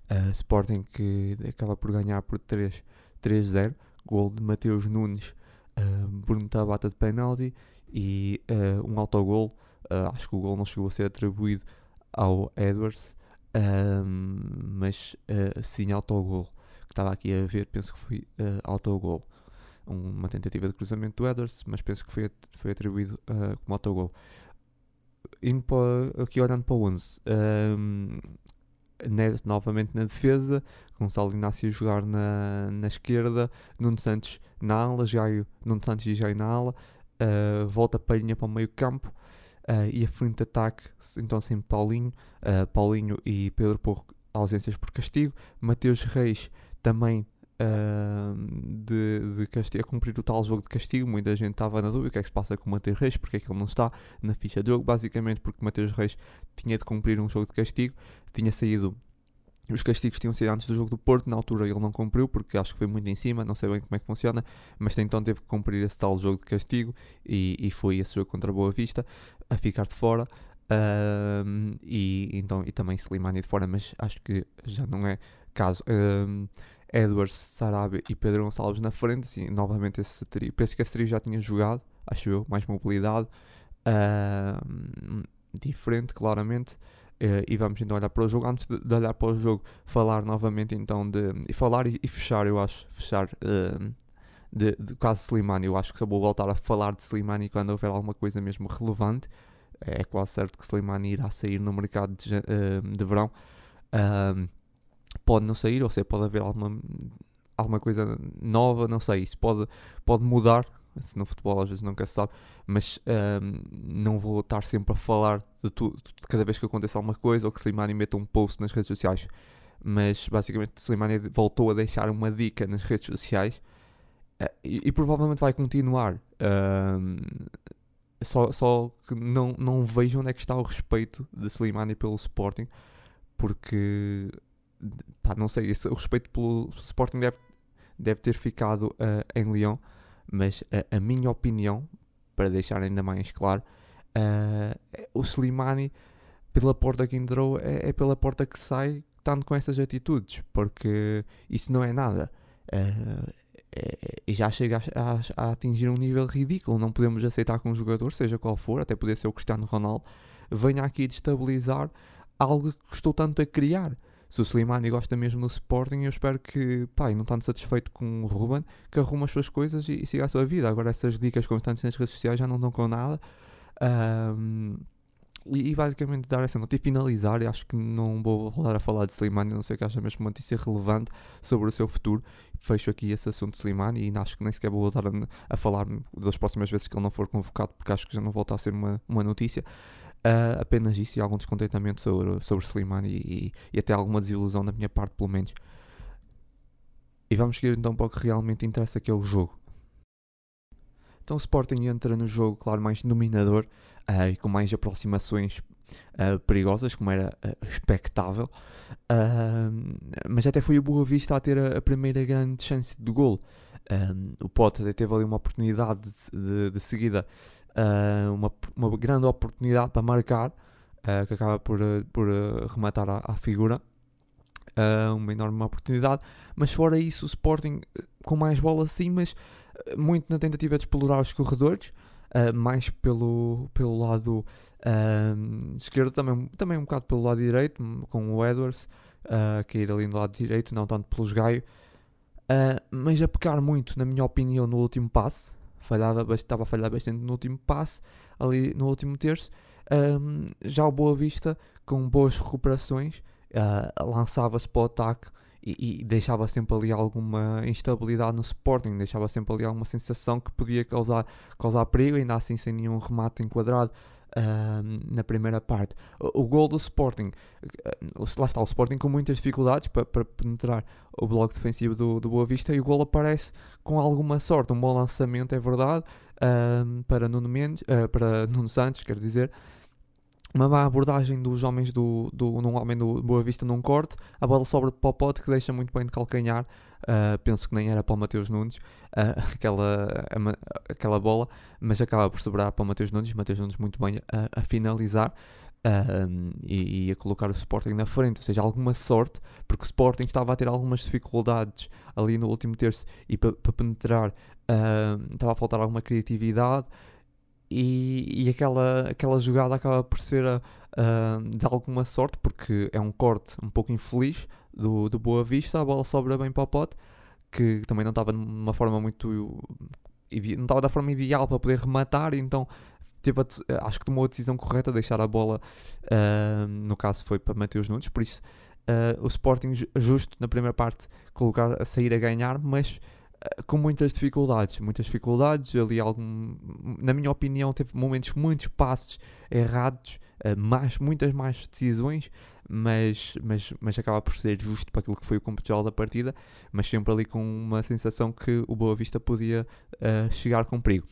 Ah, Sporting que acaba por ganhar por 3 3-0. Gol de Mateus Nunes, ah, Bruno Tabata de penalti e ah, um autogol. Ah, acho que o gol não chegou a ser atribuído ao Edwards, mas sim autogol. Que estava aqui a ver, penso que foi ah, autogol. Um- uma tentativa de cruzamento do Edwards, mas penso que foi, foi atribuído como autogol. Indo para, aqui olhando para o 11, ahm, Neres novamente na defesa, Gonçalo Inácio a jogar na, na esquerda, Nuno Santos na ala, Jaio, Nuno Santos e Jaio na ala, uh, volta Palhinha para o meio campo uh, e a frente de ataque, então sempre Paulinho, uh, Paulinho e Pedro Porro ausências por castigo, Mateus Reis também de, de castigo, a cumprir o tal jogo de castigo. Muita gente estava na dúvida o que é que se passa com o Mateus Reis, porque é que ele não está na ficha de jogo. Basicamente, porque o Mateus Reis tinha de cumprir um jogo de castigo, tinha saído. Os castigos tinham sido antes do jogo do Porto, na altura ele não cumpriu, porque acho que foi muito em cima, não sei bem como é que funciona, mas então teve que cumprir esse tal jogo de castigo e, e foi esse jogo contra a Boa Vista a ficar de fora. e, então, e também Slimani de fora, mas acho que já não é caso. Edwards, Sarabia e Pedro Gonçalves na frente, assim, novamente esse trio. Penso que esse trio já tinha jogado, acho eu, mais mobilidade, uh, diferente, claramente. Uh, e vamos então olhar para o jogo. Antes de, olhar para o jogo, falar novamente então de. E falar e, e fechar, eu acho, fechar uh, de, de caso Slimani. Eu acho que só vou voltar a falar de Slimani quando houver alguma coisa mesmo relevante. É quase certo que Slimani irá sair no mercado de, de verão. Uh, pode não sair, ou seja, pode haver alguma, alguma coisa nova, não sei, isso pode, pode mudar. Assim, no futebol às vezes nunca se sabe, mas um, não vou estar sempre a falar de tudo de cada vez que aconteça alguma coisa ou que Slimani meta um post nas redes sociais. Mas basicamente Slimani voltou a deixar uma dica nas redes sociais uh, e, e, provavelmente vai continuar. Um, só, só que não, não vejo onde é que está o respeito de Slimani pelo Sporting, porque pá, não sei, esse, o respeito pelo Sporting deve, deve ter ficado uh, em Lyon, mas uh, a minha opinião, para deixar ainda mais claro, uh, o Slimani, pela porta que entrou, é, é, pela porta que sai, tanto com essas atitudes, porque isso não é nada. E já chega a, a, a, atingir um nível ridículo. Não podemos aceitar que um jogador, seja qual for, até poder ser o Cristiano Ronaldo, venha aqui destabilizar algo que custou tanto a criar se o Slimani gosta mesmo do Sporting, eu espero que, pá, não estando satisfeito com o Ruben, que arruma as suas coisas e, e, siga a sua vida. Agora essas dicas constantes nas redes sociais já não dão com nada. Um, e, e, basicamente dar essa nota e finalizar, acho que não vou voltar a falar de Slimani, não sei que acha mesmo uma notícia relevante sobre o seu futuro. Fecho aqui esse assunto de Slimani e acho que nem sequer vou voltar a, a falar das próximas vezes que ele não for convocado, porque acho que já não volta a ser uma, uma notícia. Uh, apenas isso e algum descontentamento sobre, sobre Slimani e, e, até alguma desilusão da minha parte, pelo menos. E vamos seguir então para o que realmente interessa, que é o jogo. Então o Sporting entra no jogo, claro, mais dominador uh, e com mais aproximações uh, perigosas, como era uh, expectável. mas até foi o Boa Vista a ter a, a primeira grande chance de gol. o Potter teve ali uma oportunidade de, de, de seguida uh, uma, uma grande oportunidade para marcar, uh, que acaba por, uh, por rematar à, figura. uma enorme oportunidade, mas fora isso, o Sporting com mais bola sim, mas muito na tentativa de explorar os corredores, mais pelo, pelo lado esquerdo, também, também um bocado pelo lado direito, com o Edwards a cair ali no lado direito, não tanto pelos Gaio. mas a pecar muito, na minha opinião, no último passe, falhava, estava a falhar bastante no último passe, ali no último terço. Um, já o Boa Vista, com boas recuperações, uh, lançava-se para o ataque e, e, deixava sempre ali alguma instabilidade no Sporting, deixava sempre ali alguma sensação que podia causar, causar perigo, ainda assim sem nenhum remate enquadrado na primeira parte. O, o gol do Sporting, uh, lá está o Sporting com muitas dificuldades para, penetrar o bloco defensivo do, do Boa Vista e o gol aparece com alguma sorte. Um bom lançamento, é verdade, para, Nuno Mendes, uh, para Nuno Santos, quer dizer, uma má abordagem dos homens do, do num homem do Boa Vista num corte, a bola sobra para o pote que deixa muito bem de calcanhar, uh, penso que nem era para o Mateus Nunes, uh, (laughs) aquela, aquela bola, mas acaba por sobrar para o Mateus Nunes, Mateus Nunes muito bem a, a finalizar. Uh, e, e, a colocar o Sporting na frente, ou seja, alguma sorte, porque o Sporting estava a ter algumas dificuldades ali no último terço e para pa penetrar estava a faltar alguma criatividade e, e aquela, aquela jogada acaba por ser uh, de alguma sorte, porque é um corte um pouco infeliz do, do Boa Vista, a bola sobra bem para o pote, que também não estava numa forma muito. não estava da forma ideal para poder rematar, então teve a, acho que tomou a decisão correta de deixar a bola, uh, no caso foi para Mateus Nunes, por isso o Sporting justo na primeira parte colocar a sair a ganhar, mas com muitas dificuldades, muitas dificuldades, ali algum, na minha opinião teve momentos muitos passos errados, mais, muitas mais decisões, mas, mas, mas acaba por ser justo para aquilo que foi o competitivo da partida, mas sempre ali com uma sensação que o Boa Vista podia uh, chegar com perigo.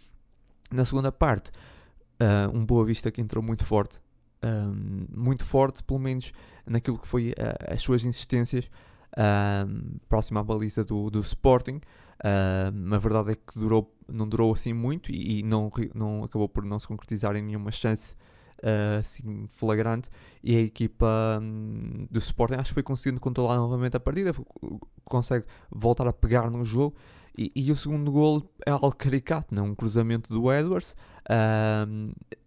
Na segunda parte, uh, um Boa Vista que entrou muito forte, um, muito forte, pelo menos naquilo que foi uh, as suas insistências um, próxima à baliza do, do Sporting. Uh, a verdade é que durou, não durou assim muito e, e não, não acabou por não se concretizar em nenhuma chance uh, assim, flagrante e a equipa um, do Sporting acho que foi conseguindo controlar novamente a partida, consegue voltar a pegar no jogo e, e o segundo gol é algo caricato, não? um cruzamento do Edwards,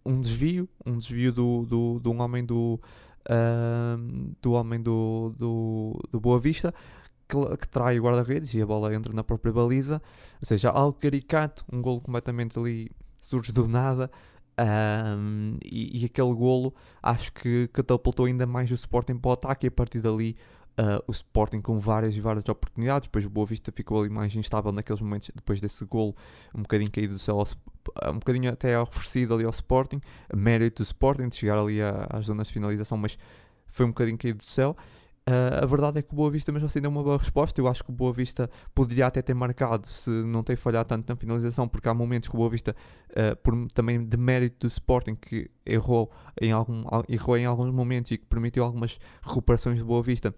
um desvio, um desvio do, do, do um homem do, do homem do, do, do Boa Vista que, que trai o guarda-redes e a bola entra na própria baliza, ou seja, algo caricato, um gol completamente ali surge do nada, um, e, e, aquele golo acho que catapultou ainda mais o Sporting para o ataque e a partir dali uh, o Sporting com várias e várias oportunidades, depois o Boa Vista ficou ali mais instável naqueles momentos depois desse golo, um bocadinho caído do céu, um bocadinho até oferecido ali ao Sporting, mérito do Sporting de chegar ali às zonas de finalização, mas foi um bocadinho caído do céu Uh, a verdade é que o Boa Vista mesmo assim deu uma boa resposta. Eu acho que o Boa Vista poderia até ter marcado se não tem falhado tanto na finalização, porque há momentos que o Boa Vista, uh, por também de mérito do Sporting, que errou em, algum, errou em alguns momentos e que permitiu algumas recuperações do Boa Vista,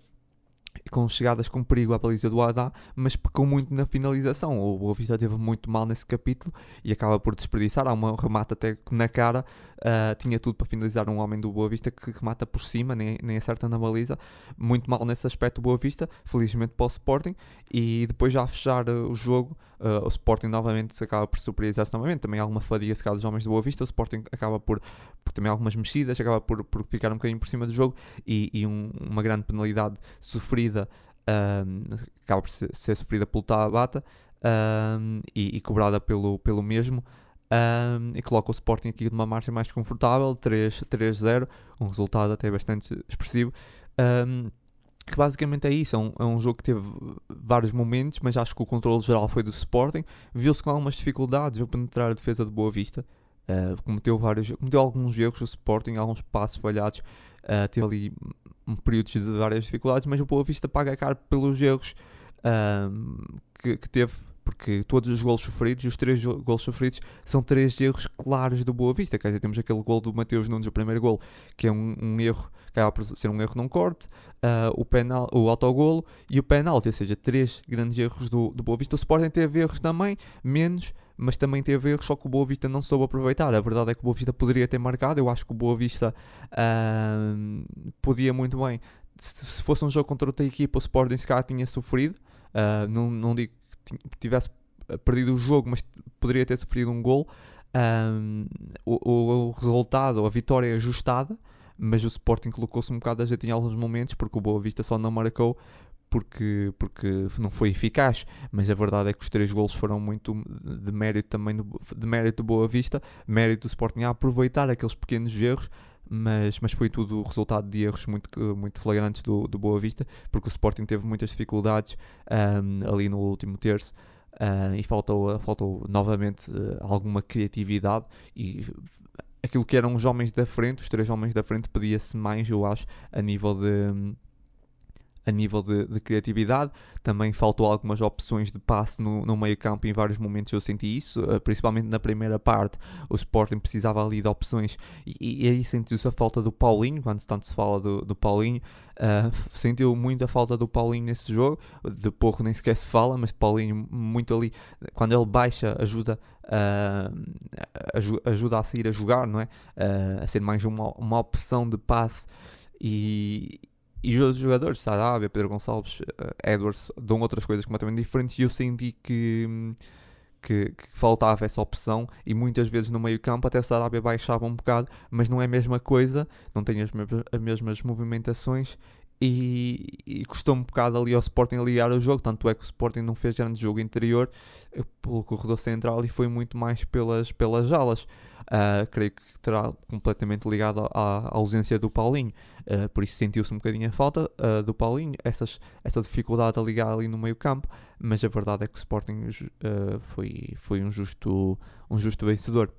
com chegadas com perigo à baliza do Adá, mas pecou muito na finalização. O Boa Vista teve muito mal nesse capítulo e acaba por desperdiçar. Há uma remata até na cara, uh, tinha tudo para finalizar um homem do Boa Vista que remata por cima, nem, nem acerta na baliza. Muito mal nesse aspecto do Boa Vista, felizmente para o Sporting. E depois já a fechar uh, o jogo, uh, o Sporting novamente acaba por surpreender-se novamente. Também alguma fadiga se dos homens do Boa Vista. O Sporting acaba por, por também algumas mexidas, acaba por, por ficar um bocadinho por cima do jogo e, e um, uma grande penalidade sofrida, um, acaba por ser, ser sofrida pelo Tabata um, e, e, cobrada pelo, pelo mesmo. Um, e coloca o Sporting aqui numa margem mais confortável, 3-0, um resultado até bastante expressivo. Que basicamente é isso, é um, é um, jogo que teve vários momentos, mas acho que o controle geral foi do Sporting. Viu-se com algumas dificuldades a penetrar a defesa de Boa Vista. Uh, cometeu, vários, cometeu alguns erros o Sporting, alguns passos falhados. Uh, teve ali períodos de várias dificuldades, mas o Boa Vista paga caro pelos erros uh, que, que teve porque todos os gols sofridos os três gols sofridos são três erros claros do Boa Vista. Quer dizer, temos aquele gol do Mateus Nunes, o primeiro gol, que é um, um erro, que acaba por ser um erro num corte, uh, o, penal, o autogolo e o penalti, ou seja, três grandes erros do, do Boa Vista. O Sporting teve erros também, menos, mas também teve erros, só que o Boa Vista não soube aproveitar. A verdade é que o Boa Vista poderia ter marcado, eu acho que o Boa Vista uh, podia muito bem, se, fosse um jogo contra outra equipa, o Sporting se calhar tinha sofrido, uh, não, não digo tivesse perdido o jogo, mas poderia ter sofrido um gol. O, o, resultado, a vitória é ajustada, mas o Sporting colocou-se um bocado a jeito em alguns momentos, porque o Boa Vista só não marcou porque, porque não foi eficaz. Mas a verdade é que os três golos foram muito de mérito também do, de mérito do Boa Vista, mérito do Sporting a aproveitar aqueles pequenos erros. Mas, mas foi tudo resultado de erros muito, muito flagrantes do, do Boa Vista, porque o Sporting teve muitas dificuldades um, ali no último terço. Uh, e faltou, faltou novamente uh, alguma criatividade e aquilo que eram os homens da frente, os três homens da frente, pedia-se mais, eu acho, a nível de, a nível de, de, criatividade. Também faltou algumas opções de passe no, no meio campo, em vários momentos eu senti isso, uh, principalmente na primeira parte. O Sporting precisava ali de opções e, e aí sentiu-se a falta do Paulinho, quando tanto se fala do, do Paulinho. Uh, sentiu muito a falta do Paulinho nesse jogo, de pouco nem sequer se fala, mas Paulinho muito ali, quando ele baixa, ajuda, uh, ajuda a sair a jogar, não é? Uh, a ser mais uma, uma opção de passe e, e os jogadores, Sarabia, Pedro Gonçalves, uh, Edwards, dão outras coisas completamente diferentes. E eu senti que, que, que, faltava essa opção. E muitas vezes no meio campo até Sarabia baixava um bocado, mas não é a mesma coisa, não tem as, as mesmas movimentações. E, e custou um bocado ali ao Sporting ligar o jogo, tanto é que o Sporting não fez grande jogo interior eh, pelo corredor central e foi muito mais pelas, pelas alas. Uh, creio que terá completamente ligado à, à ausência do Paulinho, uh, por isso sentiu-se um bocadinho a falta uh, do Paulinho, essas, essa dificuldade a ligar ali no meio campo, mas a verdade é que o Sporting foi, foi um, justo, um justo vencedor.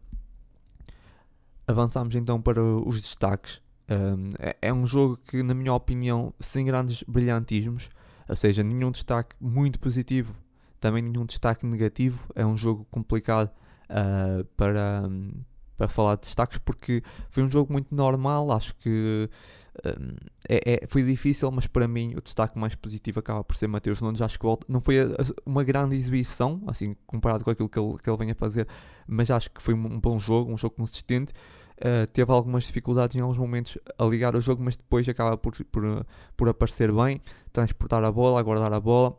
Avançamos então para os destaques. Um, é, é um jogo que, na minha opinião, sem grandes brilhantismos, ou seja, nenhum destaque muito positivo, também nenhum destaque negativo. É um jogo complicado uh, para, para falar de destaques porque foi um jogo muito normal. Acho que um, é, é, foi difícil, mas para mim o destaque mais positivo acaba por ser Mateus Nunes. Acho que não foi uma grande exibição, assim, comparado com aquilo que ele, que ele vem a fazer, mas acho que foi um bom jogo, um jogo consistente. Uh, teve algumas dificuldades em alguns momentos a ligar o jogo, mas depois acaba por, por, por aparecer bem, transportar a bola, aguardar a bola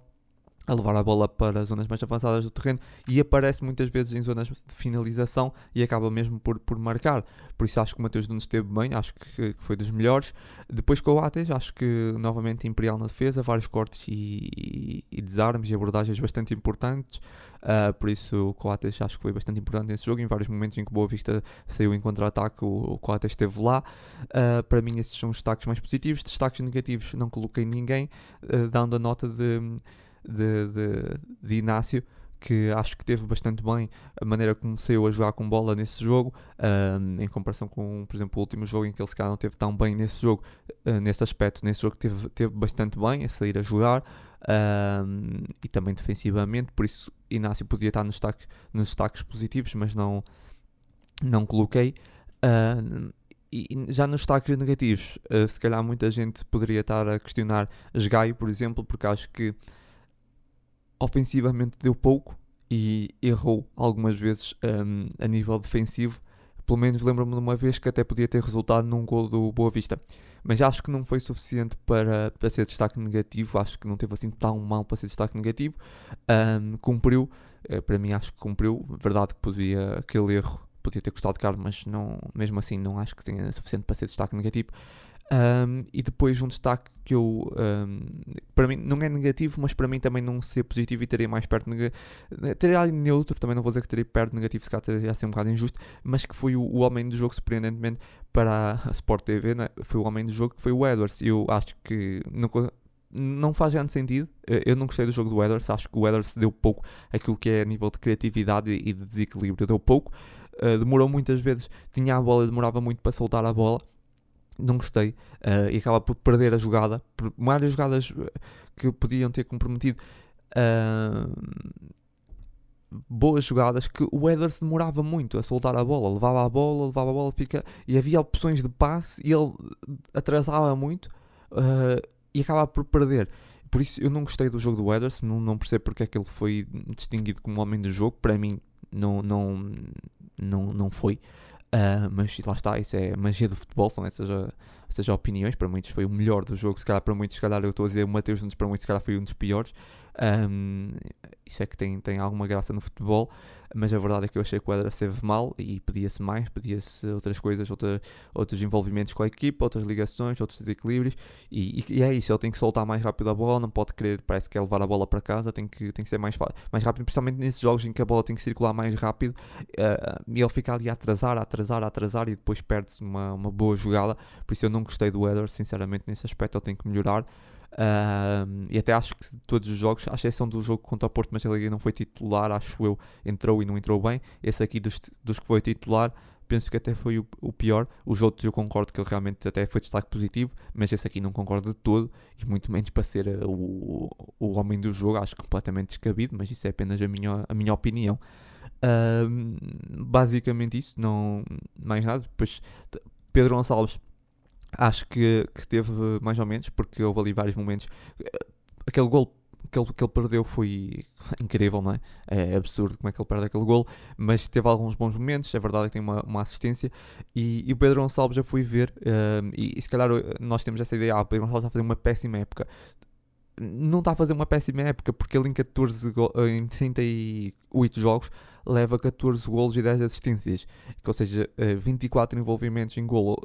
a levar a bola para zonas mais avançadas do terreno e aparece muitas vezes em zonas de finalização e acaba mesmo por, por marcar. Por isso acho que o Mateus Nunes esteve bem, acho que, que foi dos melhores. Depois com o Ates, acho que novamente Imperial na defesa, vários cortes e, e, e desarmes e abordagens bastante importantes. Uh, por isso o Coates acho que foi bastante importante nesse jogo. Em vários momentos em que Boa Vista saiu em contra-ataque, o, o Coates esteve lá. Uh, para mim, esses são os destaques mais positivos. Destaques negativos, não coloquei ninguém, uh, dando a nota de de, de, de Inácio que acho que teve bastante bem a maneira como saiu a jogar com bola nesse jogo, um, em comparação com, por exemplo, o último jogo em que ele se calhar não teve tão bem nesse jogo, uh, nesse aspecto, nesse jogo teve, teve bastante bem a sair a jogar um, e também defensivamente, por isso Inácio podia estar nos destaques, nos destaques positivos, mas não, não coloquei. Uh, e já nos destaques negativos, uh, se calhar muita gente poderia estar a questionar Gaio, por exemplo, porque acho que ofensivamente deu pouco e errou algumas vezes um, a nível defensivo. Pelo menos lembro-me de uma vez que até podia ter resultado num gol do Boa Vista. Mas acho que não foi suficiente para, para ser destaque negativo. Acho que não teve assim tão mal para ser destaque negativo. Um, cumpriu, eh, para mim acho que cumpriu. Verdade que podia, aquele erro podia ter custado caro, mas não, mesmo assim não acho que tenha suficiente para ser destaque negativo. Um, e depois um destaque que eu um, para mim não é negativo, mas para mim também não ser positivo e teria mais perto teria ali neutro, também não vou dizer que teria perto negativo, se calhar teria ser um bocado injusto, mas que foi o, o homem do jogo, surpreendentemente, para a (laughs) Sport TV, né? foi o homem do jogo que foi o Edwards. Eu acho que não, não faz grande sentido. Eu não gostei do jogo do Edwards, acho que o Edwards deu pouco aquilo que é a nível de criatividade e de desequilíbrio, deu pouco. Uh, demorou muitas vezes, tinha a bola, demorava muito para soltar a bola não gostei uh, e acaba por perder a jogada, por várias jogadas eh, que podiam ter comprometido uh, boas jogadas que o Edwards demorava muito a soltar a bola, levava a bola, levava a bola, fica e havia opções de passe e ele atrasava muito uh, e acabava por perder. Por isso eu não gostei do jogo do Edwards, não, não percebo porque é que ele foi distinguido como homem do jogo, para mim não, não, não, não foi. Uh, mas lá está, isso é magia do futebol, são essas, essas opiniões. Para muitos foi o melhor do jogo, se calhar para muitos, se calhar eu estou a dizer o Mateus para muitos, se calhar foi um dos piores. Um, isso é que tem, tem alguma graça no futebol, mas a verdade é que eu achei que o Edra esteve mal e pedia-se mais, pedia-se outras coisas, outra, outros envolvimentos com a equipa, outras ligações, outros desequilíbrios, e, e, é isso, ele tem que soltar mais rápido a bola, não pode querer, parece que é levar a bola para casa, tem que, tem que ser mais, mais rápido, principalmente nesses jogos em que a bola tem que circular mais rápido, uh, e ele fica ali a atrasar, a atrasar, a atrasar, e depois perde-se uma, uma boa jogada, por isso eu não gostei do Edra, sinceramente, nesse aspecto ele tem que melhorar, E até acho que todos os jogos, à exceção do jogo contra o Porto, mas ele não foi titular, acho eu, entrou e não entrou bem. Esse aqui dos, dos que foi titular, penso que até foi o, o, pior. Os outros eu concordo que ele realmente até foi destaque positivo, mas esse aqui não concordo de todo, e muito menos para ser uh, o, o homem do jogo, acho completamente descabido, mas isso é apenas a minha, a minha opinião. Basicamente isso, não mais nada. Depois Pedro Gonçalves acho que, que teve mais ou menos, porque houve ali vários momentos. Aquele gol que ele, que ele perdeu foi (laughs) incrível, não é? É absurdo como é que ele perde aquele gol, mas teve alguns bons momentos, é verdade que tem uma, uma assistência. E, e o Pedro Gonçalves já fui ver, um, e, e, se calhar nós temos essa ideia: ah, o Pedro Gonçalves está a fazer uma péssima época. Não está a fazer uma péssima época, porque ele em, 14 em 38 jogos leva 14 golos e 10 assistências, ou seja, 24 envolvimentos em golo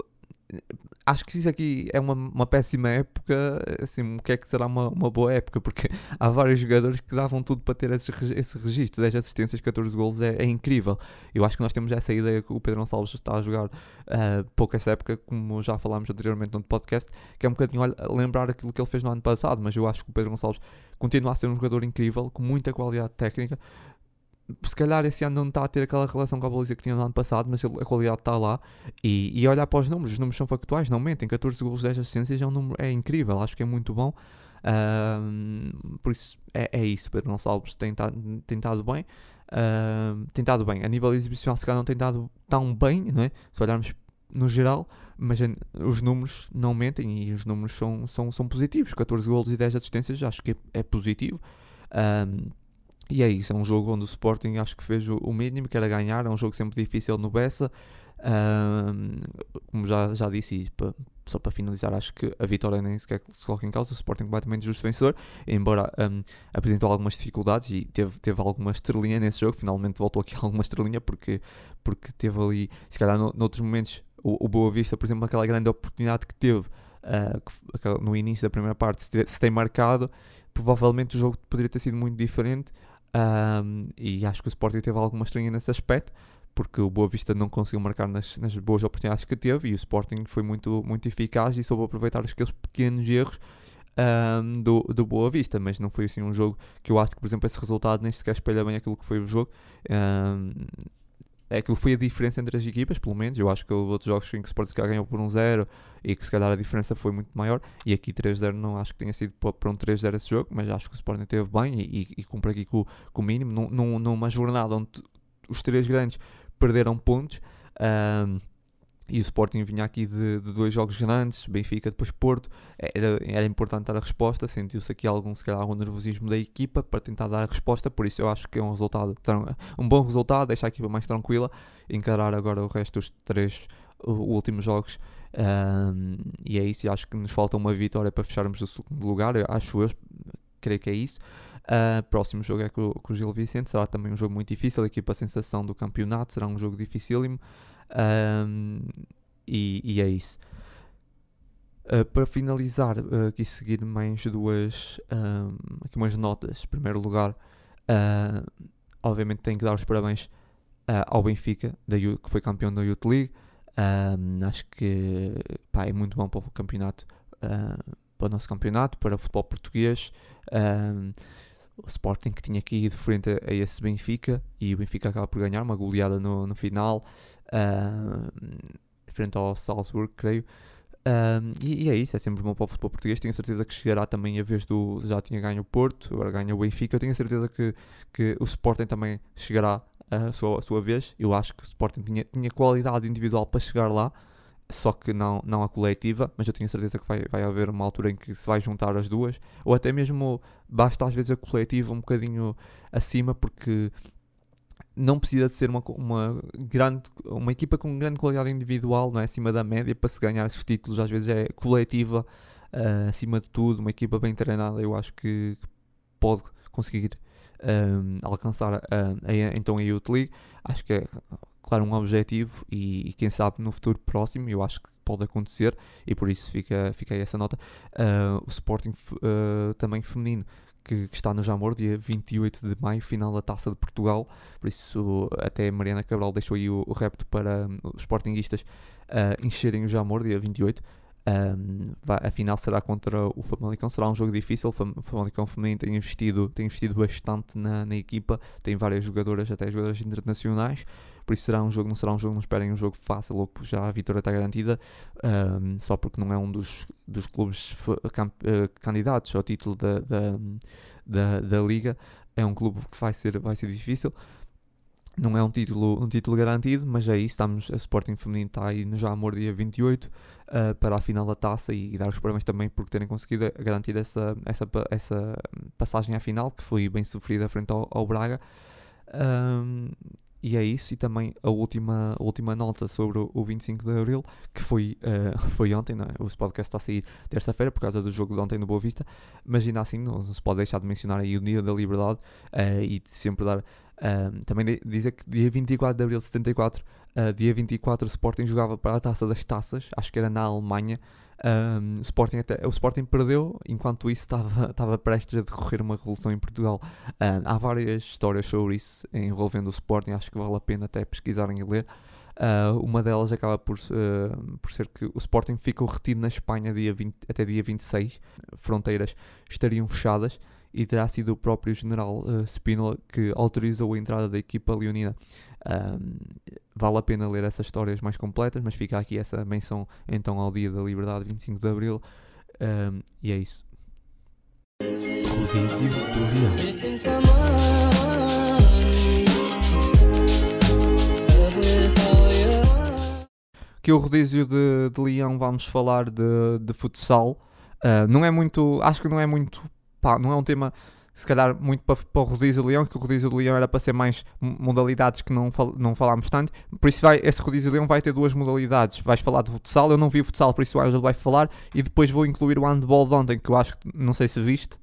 acho que isso aqui é uma, uma péssima época. Assim, o que é que será uma, uma boa época? Porque (laughs) há vários jogadores que davam tudo para ter esse, esse registro: 10 assistências, 14 golos, é, é, incrível. Eu acho que nós temos essa ideia que o Pedro Gonçalves está a jogar uh, pouco essa época, como já falámos anteriormente no podcast, que é um bocadinho olha, lembrar aquilo que ele fez no ano passado. Mas eu acho que o Pedro Gonçalves continua a ser um jogador incrível, com muita qualidade técnica se calhar esse ano não está a ter aquela relação com a baliza que tinha no ano passado, mas a qualidade está lá. E, e olhar para os números, os números são factuais, não mentem. 14 gols, 10 assistências é um número é incrível, acho que é muito bom. Uh, por isso é, é isso. Pedro Gonçalves tem estado bem. Uh, tem estado bem. A nível exibicional, se calhar não tem estado tão bem, não é? se olharmos no geral, mas os números não mentem e os números são, são, são positivos. 14 gols e 10 assistências, acho que é, é positivo. Uh, e é isso, é um jogo onde o Sporting acho que fez o, mínimo, que era ganhar, é um jogo sempre difícil no Bessa. Um, como já, já disse, só para finalizar, acho que a vitória nem sequer se coloca em causa, o Sporting completamente justo vencedor, embora um, apresentou algumas dificuldades e teve, teve alguma estrelinha nesse jogo, finalmente voltou aqui (laughs) alguma estrelinha, porque, porque teve ali, se calhar no, noutros momentos, o, o Boa Vista, por exemplo, aquela grande oportunidade que teve uh, no início da primeira parte, se tem marcado, provavelmente o jogo poderia ter sido muito diferente. Um, e acho que o Sporting teve alguma estranha nesse aspecto, porque o Boa Vista não conseguiu marcar nas, nas, boas oportunidades que teve e o Sporting foi muito, muito eficaz e soube aproveitar aqueles pequenos erros um, do, do Boa Vista, mas não foi assim um jogo que eu acho que, por exemplo, esse resultado nem sequer espelha bem aquilo que foi o jogo. Um, aquilo foi a diferença entre as equipas, pelo menos. Eu acho que houve outros jogos em que o Sporting ganhou por um 0 e que se calhar a diferença foi muito maior. E aqui 3-0 não acho que tenha sido para um 3-0 esse jogo, mas acho que o Sporting teve bem e, e, e cumpre aqui com, com o mínimo. Num, numa jornada onde os três grandes perderam pontos. Um, e o Sporting vinha aqui de, de, dois jogos grandes, Benfica depois Porto, era, era importante dar a resposta, sentiu-se aqui algum, se calhar, algum nervosismo da equipa para tentar dar a resposta, por isso eu acho que é um resultado, um bom resultado, deixar a equipa mais tranquila, encarar agora o resto dos três últimos jogos, um, e é isso, acho que nos falta uma vitória para fecharmos o segundo lugar, eu acho eu, creio que é isso. Uh, próximo jogo é com, com o Gil Vicente, será também um jogo muito difícil, a equipa a sensação do campeonato, será um jogo dificílimo. Um, e, e, é isso. Uh, para finalizar, uh, aqui seguir mais duas um, aqui umas notas. Em primeiro lugar, uh, obviamente tenho que dar os parabéns ao Benfica, da, que foi campeão da Youth League. Um, acho que pá, é muito bom para o campeonato, para o nosso campeonato, para o futebol português. Um, o Sporting que tinha aqui de frente a, a, esse Benfica e o Benfica acaba por ganhar uma goleada no, no final uh, frente ao Salzburg, creio. Um, e, e, é isso, é sempre bom para o futebol português. Tenho certeza que chegará também a vez do. Já tinha ganho o Porto, agora ganha o Benfica. Eu tenho certeza que, que o Sporting também chegará a sua, a sua vez. Eu acho que o Sporting tinha, tinha qualidade individual para chegar lá, só que não, não a coletiva. Mas eu tenho certeza que vai, vai haver uma altura em que se vai juntar as duas, ou até mesmo basta às vezes a coletiva um bocadinho acima, porque não precisa de ser uma, uma, grande, uma equipa com grande qualidade individual, não é? acima da média, para se ganhar esses títulos. Às vezes é coletiva, uh, acima de tudo. Uma equipa bem treinada, eu acho que pode conseguir um, ah, alcançar a, então a Youth League. Acho que é, claro, um objetivo e, e, quem sabe no futuro próximo, eu acho que pode acontecer e por isso fica, fica aí essa nota. Uh, o Sporting uh, também feminino que, que, está no Jamor, dia 28 de maio, final da Taça de Portugal. Por isso, até Mariana Cabral deixou aí o, o repto para um, os sportinguistas uh, encherem o Jamor, dia 28. Um, a final será contra o Famalicão, será um jogo difícil. O Famalicão feminino tem investido, tem investido bastante na, na equipa, tem várias jogadoras, até jogadoras internacionais por isso será um jogo, não será um jogo, não esperem um jogo fácil, ou já a vitória está garantida, um, só porque não é um dos, dos clubes uh, candidatos ao título da, da, da, da, Liga, é um clube que vai ser, vai ser difícil. Não é um título, um título garantido, mas é isso. Estamos, a Sporting Feminino está aí no Jamor dia 28 uh, ah, para a final da taça e, e, dar os parabéns também por terem conseguido garantir essa, essa, essa passagem à final, que foi bem sofrida frente ao, ao Braga. Um, e é isso, e também a última, a última nota sobre o, o 25 de Abril, que foi, uh, (laughs) foi ontem, não é? o podcast está a sair terça-feira por causa do jogo de ontem no Boa Vista, mas ainda assim não, se pode deixar de mencionar aí o Dia da Liberdade uh, e de sempre dar. Uh, também dizer que dia 24 de Abril de 74, dia 24 o Sporting jogava para a Taça das Taças, acho que era na Alemanha, um, o, Sporting até, o Sporting perdeu, enquanto isso estava, (laughs) estava prestes a decorrer uma revolução em Portugal. Um, há várias histórias sobre isso envolvendo o Sporting, acho que vale a pena até pesquisarem e ler. Uh, uma delas acaba por, uh, por ser que o Sporting ficou retido na Espanha dia 20, até dia 26, fronteiras estariam fechadas e terá sido o próprio general uh, que autorizou a entrada da equipa leonina. Um, vale a pena ler essas histórias mais completas, mas fica aqui essa menção então ao Dia da Liberdade, 25 de Abril, um, e é isso. Rodízio do. Que o rodízio de, de Leão vamos falar de, de futsal. Uh, não é muito, acho que não é muito pá, não é um tema se calhar muito para, para o Rodízio do Leão, que o Rodízio Leão era para ser mais modalidades que não, fal, não falámos tanto. Por isso vai, esse Rodízio do Leão vai ter duas modalidades. Vais falar de futsal, eu não vi o futsal, por isso o Ângelo vai falar, e depois vou incluir o handball de ontem, que eu acho que não sei se viste,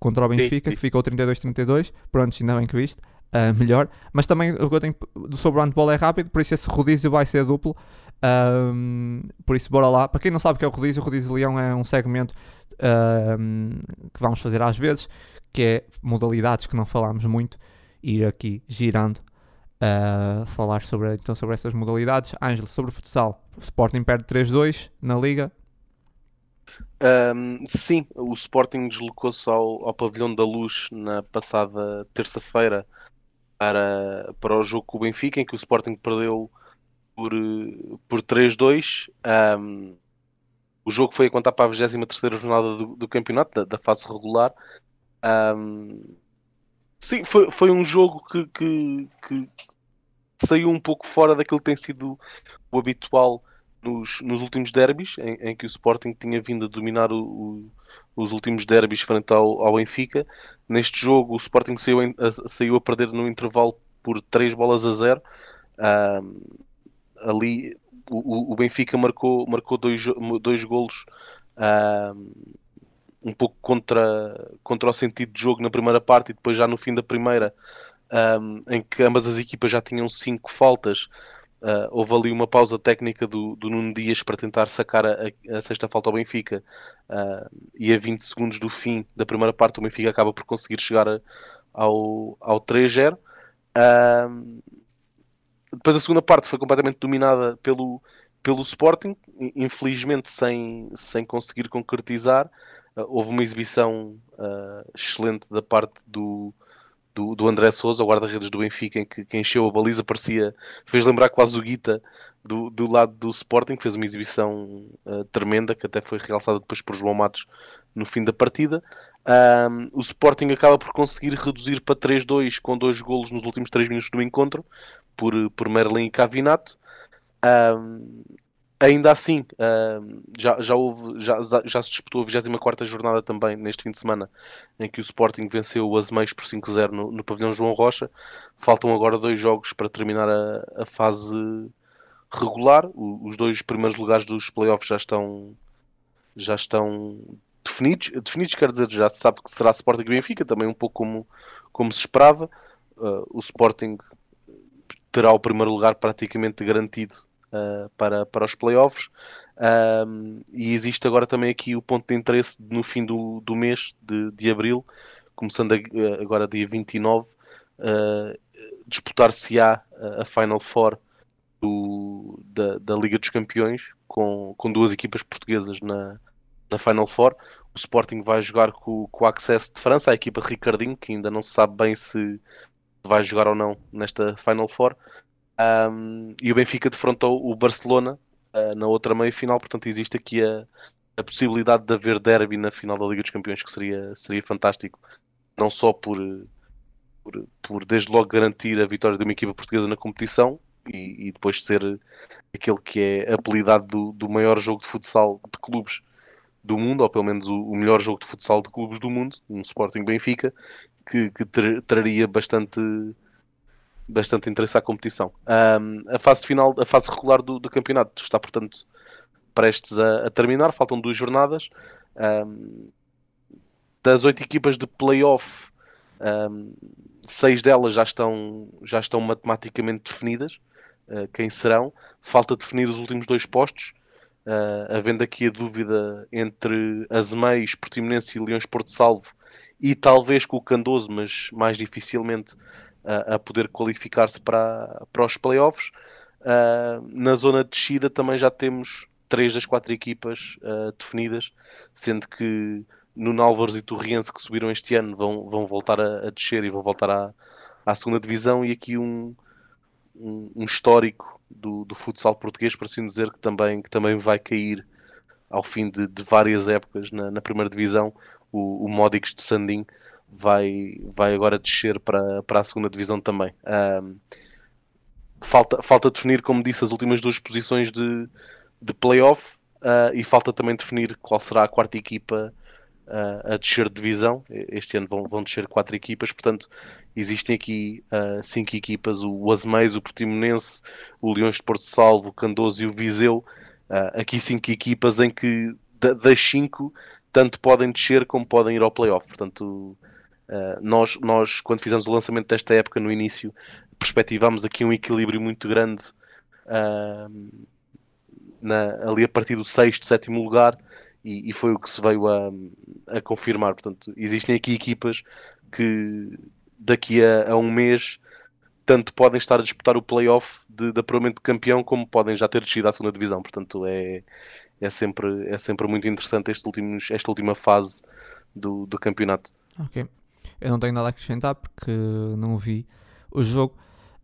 contra o Benfica, que ficou 32-32. Pronto, ainda bem que viste. Uh, melhor, mas também o que eu tenho sobre o handball é rápido, por isso esse rodízio vai ser duplo. Um, por isso, bora lá. Para quem não sabe o que é o rodízio, o rodízio leão é um segmento um, que vamos fazer às vezes, que é modalidades que não falámos muito, ir aqui girando uh, falar sobre, então, sobre essas modalidades. Ângelo, sobre o futsal, o Sporting perde 3-2 na Liga. Um, sim, o Sporting deslocou-se ao, ao Pavilhão da Luz na passada terça-feira para, para o jogo com o Benfica, em que o Sporting perdeu por, por 3-2. Um, o jogo foi a contar para a 23 jornada do, do campeonato, da, da, fase regular. Um, sim, foi, foi um jogo que, que, que, saiu um pouco fora daquilo que tem sido o habitual nos, nos últimos derbys, em, em, que o Sporting tinha vindo a dominar o, o, os últimos derbys frente ao, ao Benfica. Neste jogo, o Sporting saiu, a, saiu a perder no intervalo por 3 bolas a 0. Um, ali o, o, Benfica marcou, marcou dois, dois golos uh, um pouco contra, contra o sentido de jogo na primeira parte e depois já no fim da primeira, um, em que ambas as equipas já tinham cinco faltas. Uh, houve ali uma pausa técnica do, do Nuno Dias para tentar sacar a, a sexta falta ao Benfica uh, e a 20 segundos do fim da primeira parte o Benfica acaba por conseguir chegar a, ao, ao 3-0. Uh, depois a segunda parte foi completamente dominada pelo, pelo Sporting, infelizmente sem, sem conseguir concretizar. Uh, houve uma exibição uh, excelente da parte do, do, do André Souza, o guarda-redes do Benfica, em que, que, encheu a baliza, parecia, fez lembrar quase o Guita do, do lado do Sporting, que fez uma exibição uh, tremenda, que até foi realçada depois por João Matos no fim da partida. Um, o Sporting acaba por conseguir reduzir para 3-2 com dois golos nos últimos 3 minutos do encontro por, por Merlin e Cavinato. Um, ainda assim, um, já, já, houve, já, já se disputou a 24 jornada também neste fim de semana, em que o Sporting venceu o Azemais por 5-0 no, no pavilhão João Rocha. Faltam agora dois jogos para terminar a, a fase regular. O, os dois primeiros lugares dos playoffs já estão já estão definidos, definidos quer dizer, já se sabe que será Sporting e Benfica, também um pouco como, como se esperava. Uh, o Sporting terá o primeiro lugar praticamente garantido uh, para, para os playoffs. Um, e existe agora também aqui o ponto de interesse no fim do, do mês de, de abril, começando a, agora dia 29, uh, disputar-se-á a Final Four do, da, da Liga dos Campeões, com, com duas equipas portuguesas na, na Final Four. O Sporting vai jogar com, com o Access de França, a equipa de Ricardinho, que ainda não se sabe bem se vai jogar ou não nesta Final Four. Um, e o Benfica defrontou o Barcelona uh, na outra meia-final, portanto existe aqui a, a, possibilidade de haver derby na final da Liga dos Campeões, que seria, seria fantástico, não só por, por, por desde logo garantir a vitória de uma equipa portuguesa na competição e, e depois ser aquele que é apelidado do, do maior jogo de futsal de clubes do mundo, ou pelo menos o, o, melhor jogo de futsal de clubes do mundo, um Sporting Benfica, que, que traria bastante bastante interesse à competição. Um, a fase final, a fase regular do, do campeonato está, portanto, prestes a, a terminar, faltam duas jornadas. Um, das oito equipas de playoff, um, seis delas já estão, já estão matematicamente definidas. Uh, quem serão? Falta definir os últimos dois postos, uh, havendo aqui a dúvida entre Azemais, Portimonense e Leões Porto Salvo, e talvez com o Candoso, mas mais dificilmente uh, a poder qualificar-se para, para os playoffs. Uh, na zona de descida também já temos três das quatro equipas definidas, sendo que Nuno Álvares e Torriense que subiram este ano vão, vão voltar a, a descer e vão voltar à, à segunda divisão e aqui um, um, um histórico do, do, futsal português, por assim dizer, que também, que também vai cair ao fim de, de várias épocas na, na, primeira divisão, o, o Módicos de Sandim vai, vai agora descer para, para a segunda divisão também. Um, falta, falta definir, como disse, as últimas duas posições de, de playoff uh, e falta também definir qual será a quarta equipa a descer de divisão. Este ano vão, vão descer quatro equipas, portanto, existem aqui uh, cinco equipas: o Azemais, o Portimonense, o Leões de Porto Salvo, o Candoso e o Viseu. aqui cinco equipas em que das cinco tanto podem descer como podem ir ao playoff. Portanto, nós, nós, quando fizemos o lançamento desta época no início, perspectivámos aqui um equilíbrio muito grande uh, na, ali a partir do sexto, sétimo lugar e, e foi o que se veio a, a, confirmar. Portanto, existem aqui equipas que daqui a, a, um mês tanto podem estar a disputar o playoff de, de apuramento de campeão como podem já ter descido à segunda divisão. Portanto, é, é, sempre, é sempre muito interessante este últimos, esta última fase do, do campeonato. Ok. Eu não tenho nada a acrescentar porque não vi o jogo.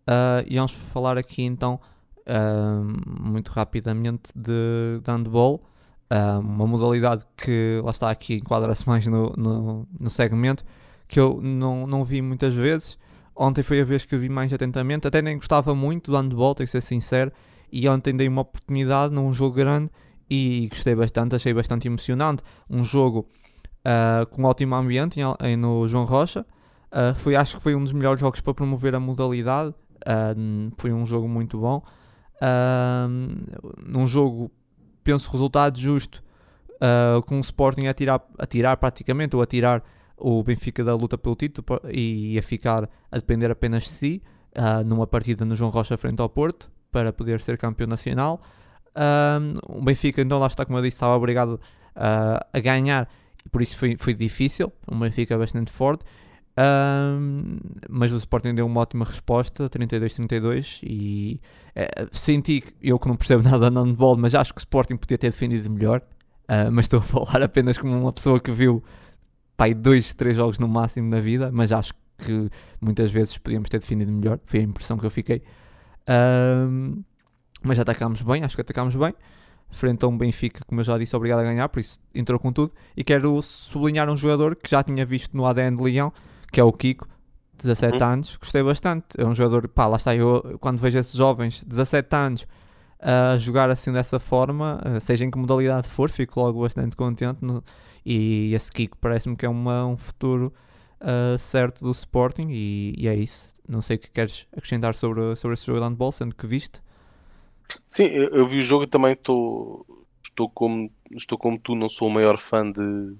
Uh, e vamos falar aqui então uh, muito rapidamente de, de handball, uh, uma modalidade que lá está aqui enquadra-se mais no, no, no, segmento, que eu não, não vi muitas vezes. Ontem foi a vez que eu vi mais atentamente, até nem gostava muito do handball, tenho que ser sincero, e ontem dei uma oportunidade num jogo grande e gostei bastante, achei bastante emocionante. Um jogo uh, com ótimo ambiente em, no João Rocha. Uh, foi, acho que foi um dos melhores jogos para promover a modalidade. Foi um jogo muito bom num jogo, penso, resultado justo, uh, com o Sporting a tirar, a tirar praticamente, ou a tirar o Benfica da luta pelo título e a ficar a depender apenas de si, uh, numa partida no João Rocha frente ao Porto, para poder ser campeão nacional. o Benfica, então, lá está, como eu disse, estava obrigado a ganhar, por isso foi, foi difícil. Um Benfica bastante forte. Um, mas o Sporting deu uma ótima resposta, 32-32, e é, senti, eu que não percebo (laughs) nada de handball, mas acho que o Sporting podia ter defendido melhor, uh, mas estou a (laughs) falar apenas como uma pessoa que viu pai, dois, três jogos no máximo na vida, mas acho que muitas vezes podíamos ter defendido melhor, foi a impressão que eu fiquei. Um, mas atacámos bem, acho que atacámos bem frente a um Benfica, como eu já disse, obrigado a ganhar, por isso entrou com tudo. E quero sublinhar um jogador que já tinha visto no ADN de Leão, que é o Kiko, 17 uhum. anos, gostei bastante. É um jogador, pá, lá está, eu quando vejo esses jovens, 17 anos, a jogar assim dessa forma, eh, seja em que modalidade for, fico logo bastante contente. No, e esse Kiko parece-me que é uma, um futuro uh, certo do Sporting, e, e, é isso. Não sei o que queres acrescentar sobre, sobre esse jogo de handball, sendo que viste. Sim, eu, eu vi o jogo e também estou, estou, como, estou como tu, não sou o maior fã de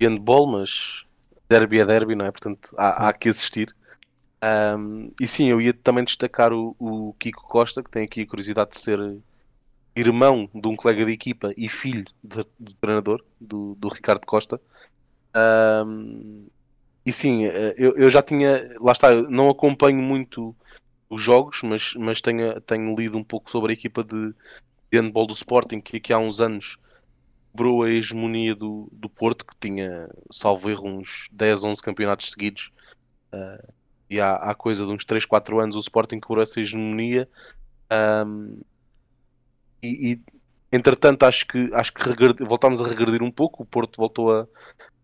handball, mas derby é derby, não é? Portanto, há, há que existir. Um, e sim, eu ia também destacar o, o, Kiko Costa, que tem aqui a curiosidade de ser irmão de um colega de equipa e filho de, do treinador, do, do Ricardo Costa. Um, e sim, eh, eu, eu, já tinha, lá está, não acompanho muito os jogos, mas, mas tenho, tenho lido um pouco sobre a equipa de, de handball do Sporting, que aqui há uns anos quebrou a hegemonia do, do Porto, que tinha, salvo erro, uns 10, 11 campeonatos seguidos. Uh, e há, há coisa de uns 3, 4 anos o Sporting quebrou essa hegemonia. Um, e, e, entretanto, acho que, acho que voltámos a regredir um pouco. O Porto voltou a,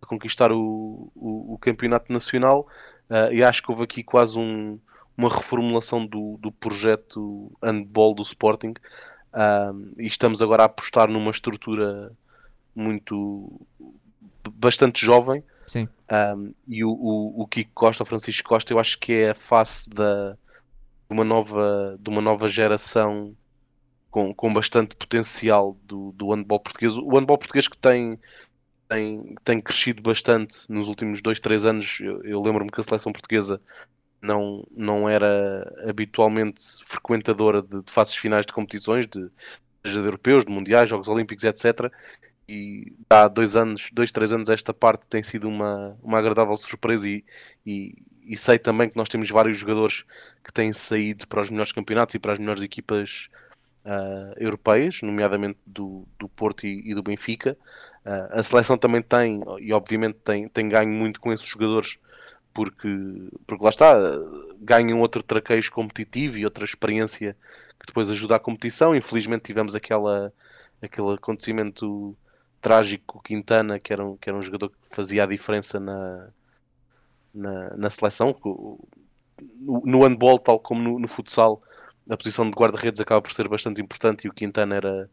a conquistar o, o, o, campeonato nacional. Uh, e acho que houve aqui quase um, uma reformulação do, do projeto handball do Sporting. E estamos agora a apostar numa estrutura muito bastante jovem. Sim. Um, e o, o, o Kiko Costa, o Francisco Costa, eu acho que é a face da, uma nova, de uma nova geração com, com bastante potencial do, do handball português. O handball português que tem, tem, tem crescido bastante nos últimos dois, três anos. Eu, eu lembro-me que a seleção portuguesa não, não era habitualmente frequentadora de, de fases finais de competições, de, de europeus, de mundiais, Jogos Olímpicos, etc. E há dois anos, dois, três anos, esta parte tem sido uma, uma agradável surpresa e, e, e sei também que nós temos vários jogadores que têm saído para os melhores campeonatos e para as melhores equipas uh, europeias, nomeadamente do, do Porto e, e do Benfica. Uh, a seleção também tem, e obviamente tem, tem ganho muito com esses jogadores, porque, porque lá está, ganham outro traquejo competitivo e outra experiência que depois ajuda a competição. Infelizmente tivemos aquela, aquele acontecimento trágico Quintana, que era um, que era um jogador que fazia a diferença na, na, na seleção. No, no handball, tal como no, no futsal, a posição de guarda-redes acaba por ser bastante importante e o Quintana era,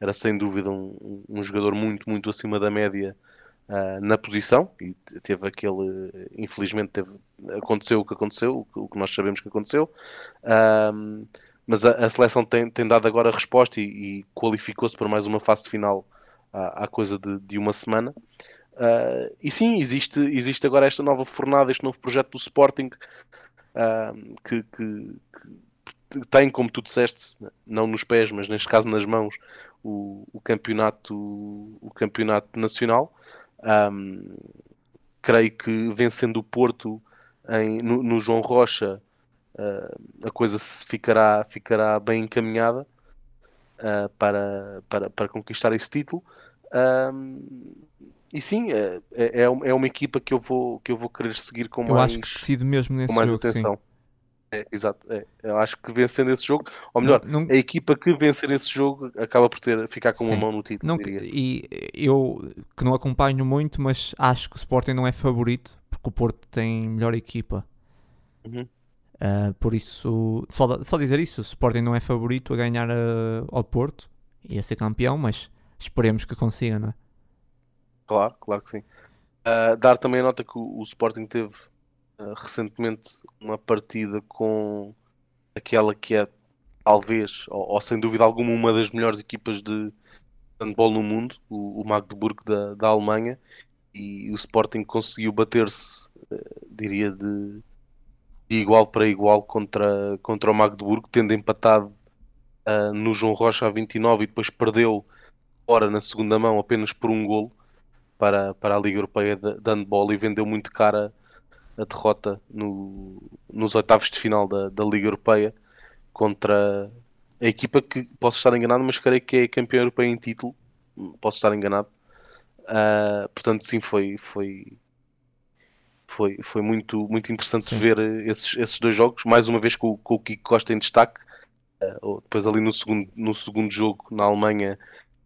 era sem dúvida um, um jogador muito, muito acima da média uh, na posição e teve aquele, infelizmente teve, aconteceu o que aconteceu, o que, nós sabemos que aconteceu. Uh, mas a, a, seleção tem, tem dado agora a resposta e, e qualificou-se para mais uma fase final há, coisa de, de, uma semana. Uh, e sim, existe, existe agora esta nova fornada, este novo projeto do Sporting que, que, que tem, como tu disseste, não nos pés, mas neste caso nas mãos, o, o campeonato, o campeonato nacional. Um, creio que vencendo o Porto em, no, no, João Rocha, uh, a coisa ficará, ficará bem encaminhada uh, para, para, para conquistar esse título. Um, e sim, é, é, é uma equipa que eu vou, que eu vou querer seguir com eu mais. Eu acho que decido mesmo nesse jogo, atenção. sim. É, exato. É. Eu acho que vencendo esse jogo, ou melhor, não, não... a equipa que vencer esse jogo acaba por ter, ficar com Sim. uma mão no título. Não, e eu que não acompanho muito, mas acho que o Sporting não é favorito porque o Porto tem melhor equipa. Uhum. Uh, por isso, só, só dizer isso: o Sporting não é favorito a ganhar uh, ao Porto e a ser campeão, mas esperemos que consiga, não é? Claro, claro que sim. Uh, dar também a nota que o, o Sporting teve uh, recentemente uma partida com aquela que é talvez, ou, ou, sem dúvida alguma, uma das melhores equipas de handball no mundo, o, o Magdeburg da, da Alemanha, e o Sporting conseguiu bater-se, diria, de, de, igual para igual contra, contra o Magdeburg, tendo empatado uh, no João Rocha a 29 e depois perdeu fora na segunda mão apenas por um golo para, para a Liga Europeia de, de Handball e vendeu muito cara a derrota no, nos oitavos de final da, da Liga Europeia contra a equipa que posso estar enganado, mas creio que é campeã europeia em título. Posso estar enganado. Uh, portanto, sim, foi, foi, foi, foi muito, muito interessante sim. ver esses, esses dois jogos. Mais uma vez com, com o Kiko Costa em destaque. Uh, depois ali no segundo, no segundo jogo na Alemanha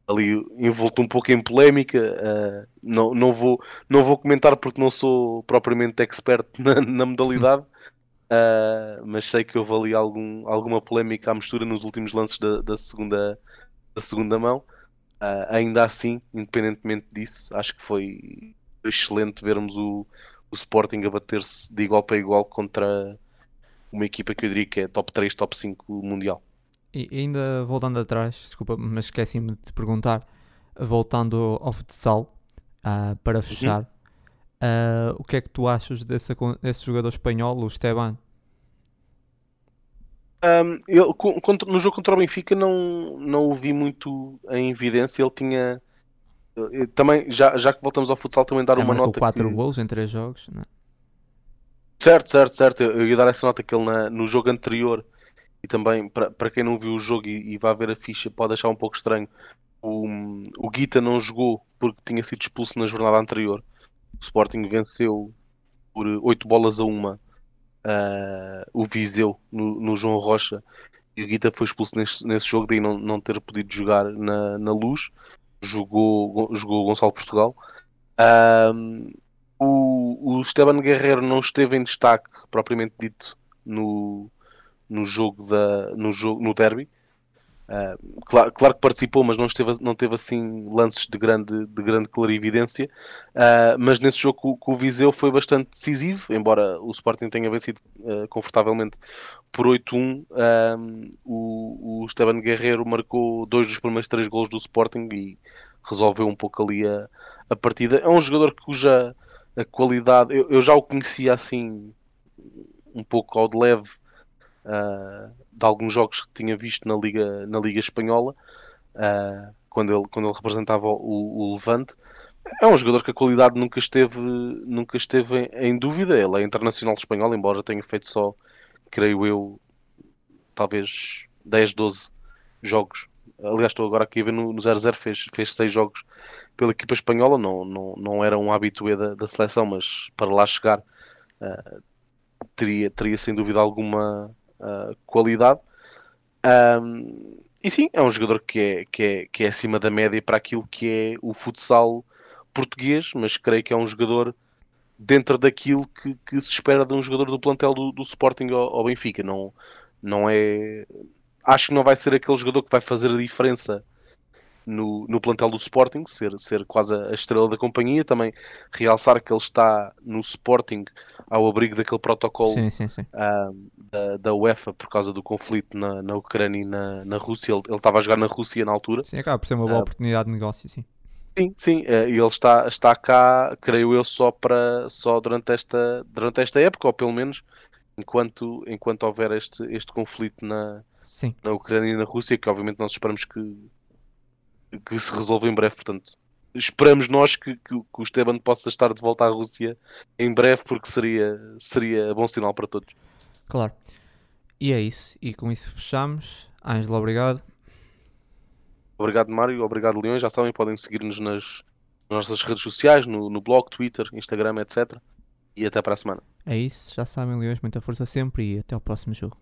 ali envolto um pouco em polémica. Uh, não, não, vou, não vou comentar porque não sou propriamente expert (laughs) na, na modalidade, uh, mas sei que houve ali algum, alguma polémica à mistura nos últimos lances da, da segunda, da segunda mão. Uh, ainda assim, independentemente disso, acho que foi excelente vermos o, o Sporting a bater-se de igual para igual contra uma equipa que eu diria que é top 3, top 5 mundial. E ainda voltando atrás, desculpa, mas esqueci-me de te perguntar, voltando ao futsal, uh, para uhum. fechar, uh, o que é que tu achas desse, desse jogador espanhol, o Esteban? Um, eu, no jogo contra o Benfica não, não o vi muito em evidência, ele tinha também, já, já que voltamos ao futsal, também dar já uma nota. 4 que... gols em 3 jogos, não é? Certo, certo, certo. Eu ia dar essa nota que ele na, no jogo anterior e também para quem não viu o jogo e, e vai ver a ficha pode achar um pouco estranho. O, o Guita não jogou porque tinha sido expulso na jornada anterior. O Sporting venceu por 8 bolas a uma uh, o Viseu no, no, João Rocha e o Guita foi expulso nesse, nesse jogo, daí não, não ter podido jogar na, na luz. Jogou, jogou Gonçalo Portugal. Uh, o, o Esteban Guerreiro não esteve em destaque propriamente dito no, no jogo da no jogo no derby Uh, claro, claro, que participou, mas não, esteve, não teve assim lances de grande, de grande clarividência. Uh, mas nesse jogo com, o Viseu foi bastante decisivo, embora o Sporting tenha vencido uh, confortavelmente por 8-1. o, o Esteban Guerreiro marcou dois dos primeiros três gols do Sporting e resolveu um pouco ali a, a partida. É um jogador cuja a qualidade eu, eu já o conhecia assim um pouco ao de leve uh, de alguns jogos que tinha visto na Liga, na Liga Espanhola, uh, quando, ele, quando ele representava o, o, Levante. É um jogador que a qualidade nunca esteve, nunca esteve em, em, dúvida. Ele é internacional espanhol, embora tenha feito só, creio eu, talvez 10, 12 jogos. Aliás, estou agora aqui a ver no, no 0-0, fez, fez 6 jogos pela equipa espanhola. Não, não, não era um habitué da, da seleção, mas para lá chegar uh, teria, teria sem dúvida alguma uh, qualidade. Um, e sim, é um jogador que é, que, é, que é acima da média para aquilo que é o futsal português, mas creio que é um jogador dentro daquilo que, que se espera de um jogador do plantel do, do Sporting ao, ao, Benfica. Não, não é. Acho que não vai ser aquele jogador que vai fazer a diferença no, no plantel do Sporting, ser, ser quase a estrela da companhia. Também realçar que ele está no Sporting ao abrigo daquele protocolo sim, sim, sim. Uh, da, da, UEFA por causa do conflito na, na Ucrânia e na, na Rússia. Ele, ele estava a jogar na Rússia na altura. Sim, acaba por ser uma boa uh, oportunidade de negócio, sim. Sim, sim, uh, e ele está, está cá, creio eu, só, para, só durante, esta, durante esta época, ou pelo menos enquanto, enquanto houver este, este conflito na, sim. na Ucrânia e na Rússia, que obviamente nós esperamos que, que se resolva em breve, portanto esperamos nós que, que, que, o Esteban possa estar de volta à Rússia em breve, porque seria, seria bom sinal para todos. Claro. E é isso. E com isso fechamos. Ângelo, obrigado. Obrigado, Mário. Obrigado, Leões. Já sabem, podem seguir-nos nas, nossas redes sociais, no, no blog, Twitter, Instagram, etc. E até para a semana. É isso. Já sabem, Leões. Muita força sempre e até ao próximo jogo.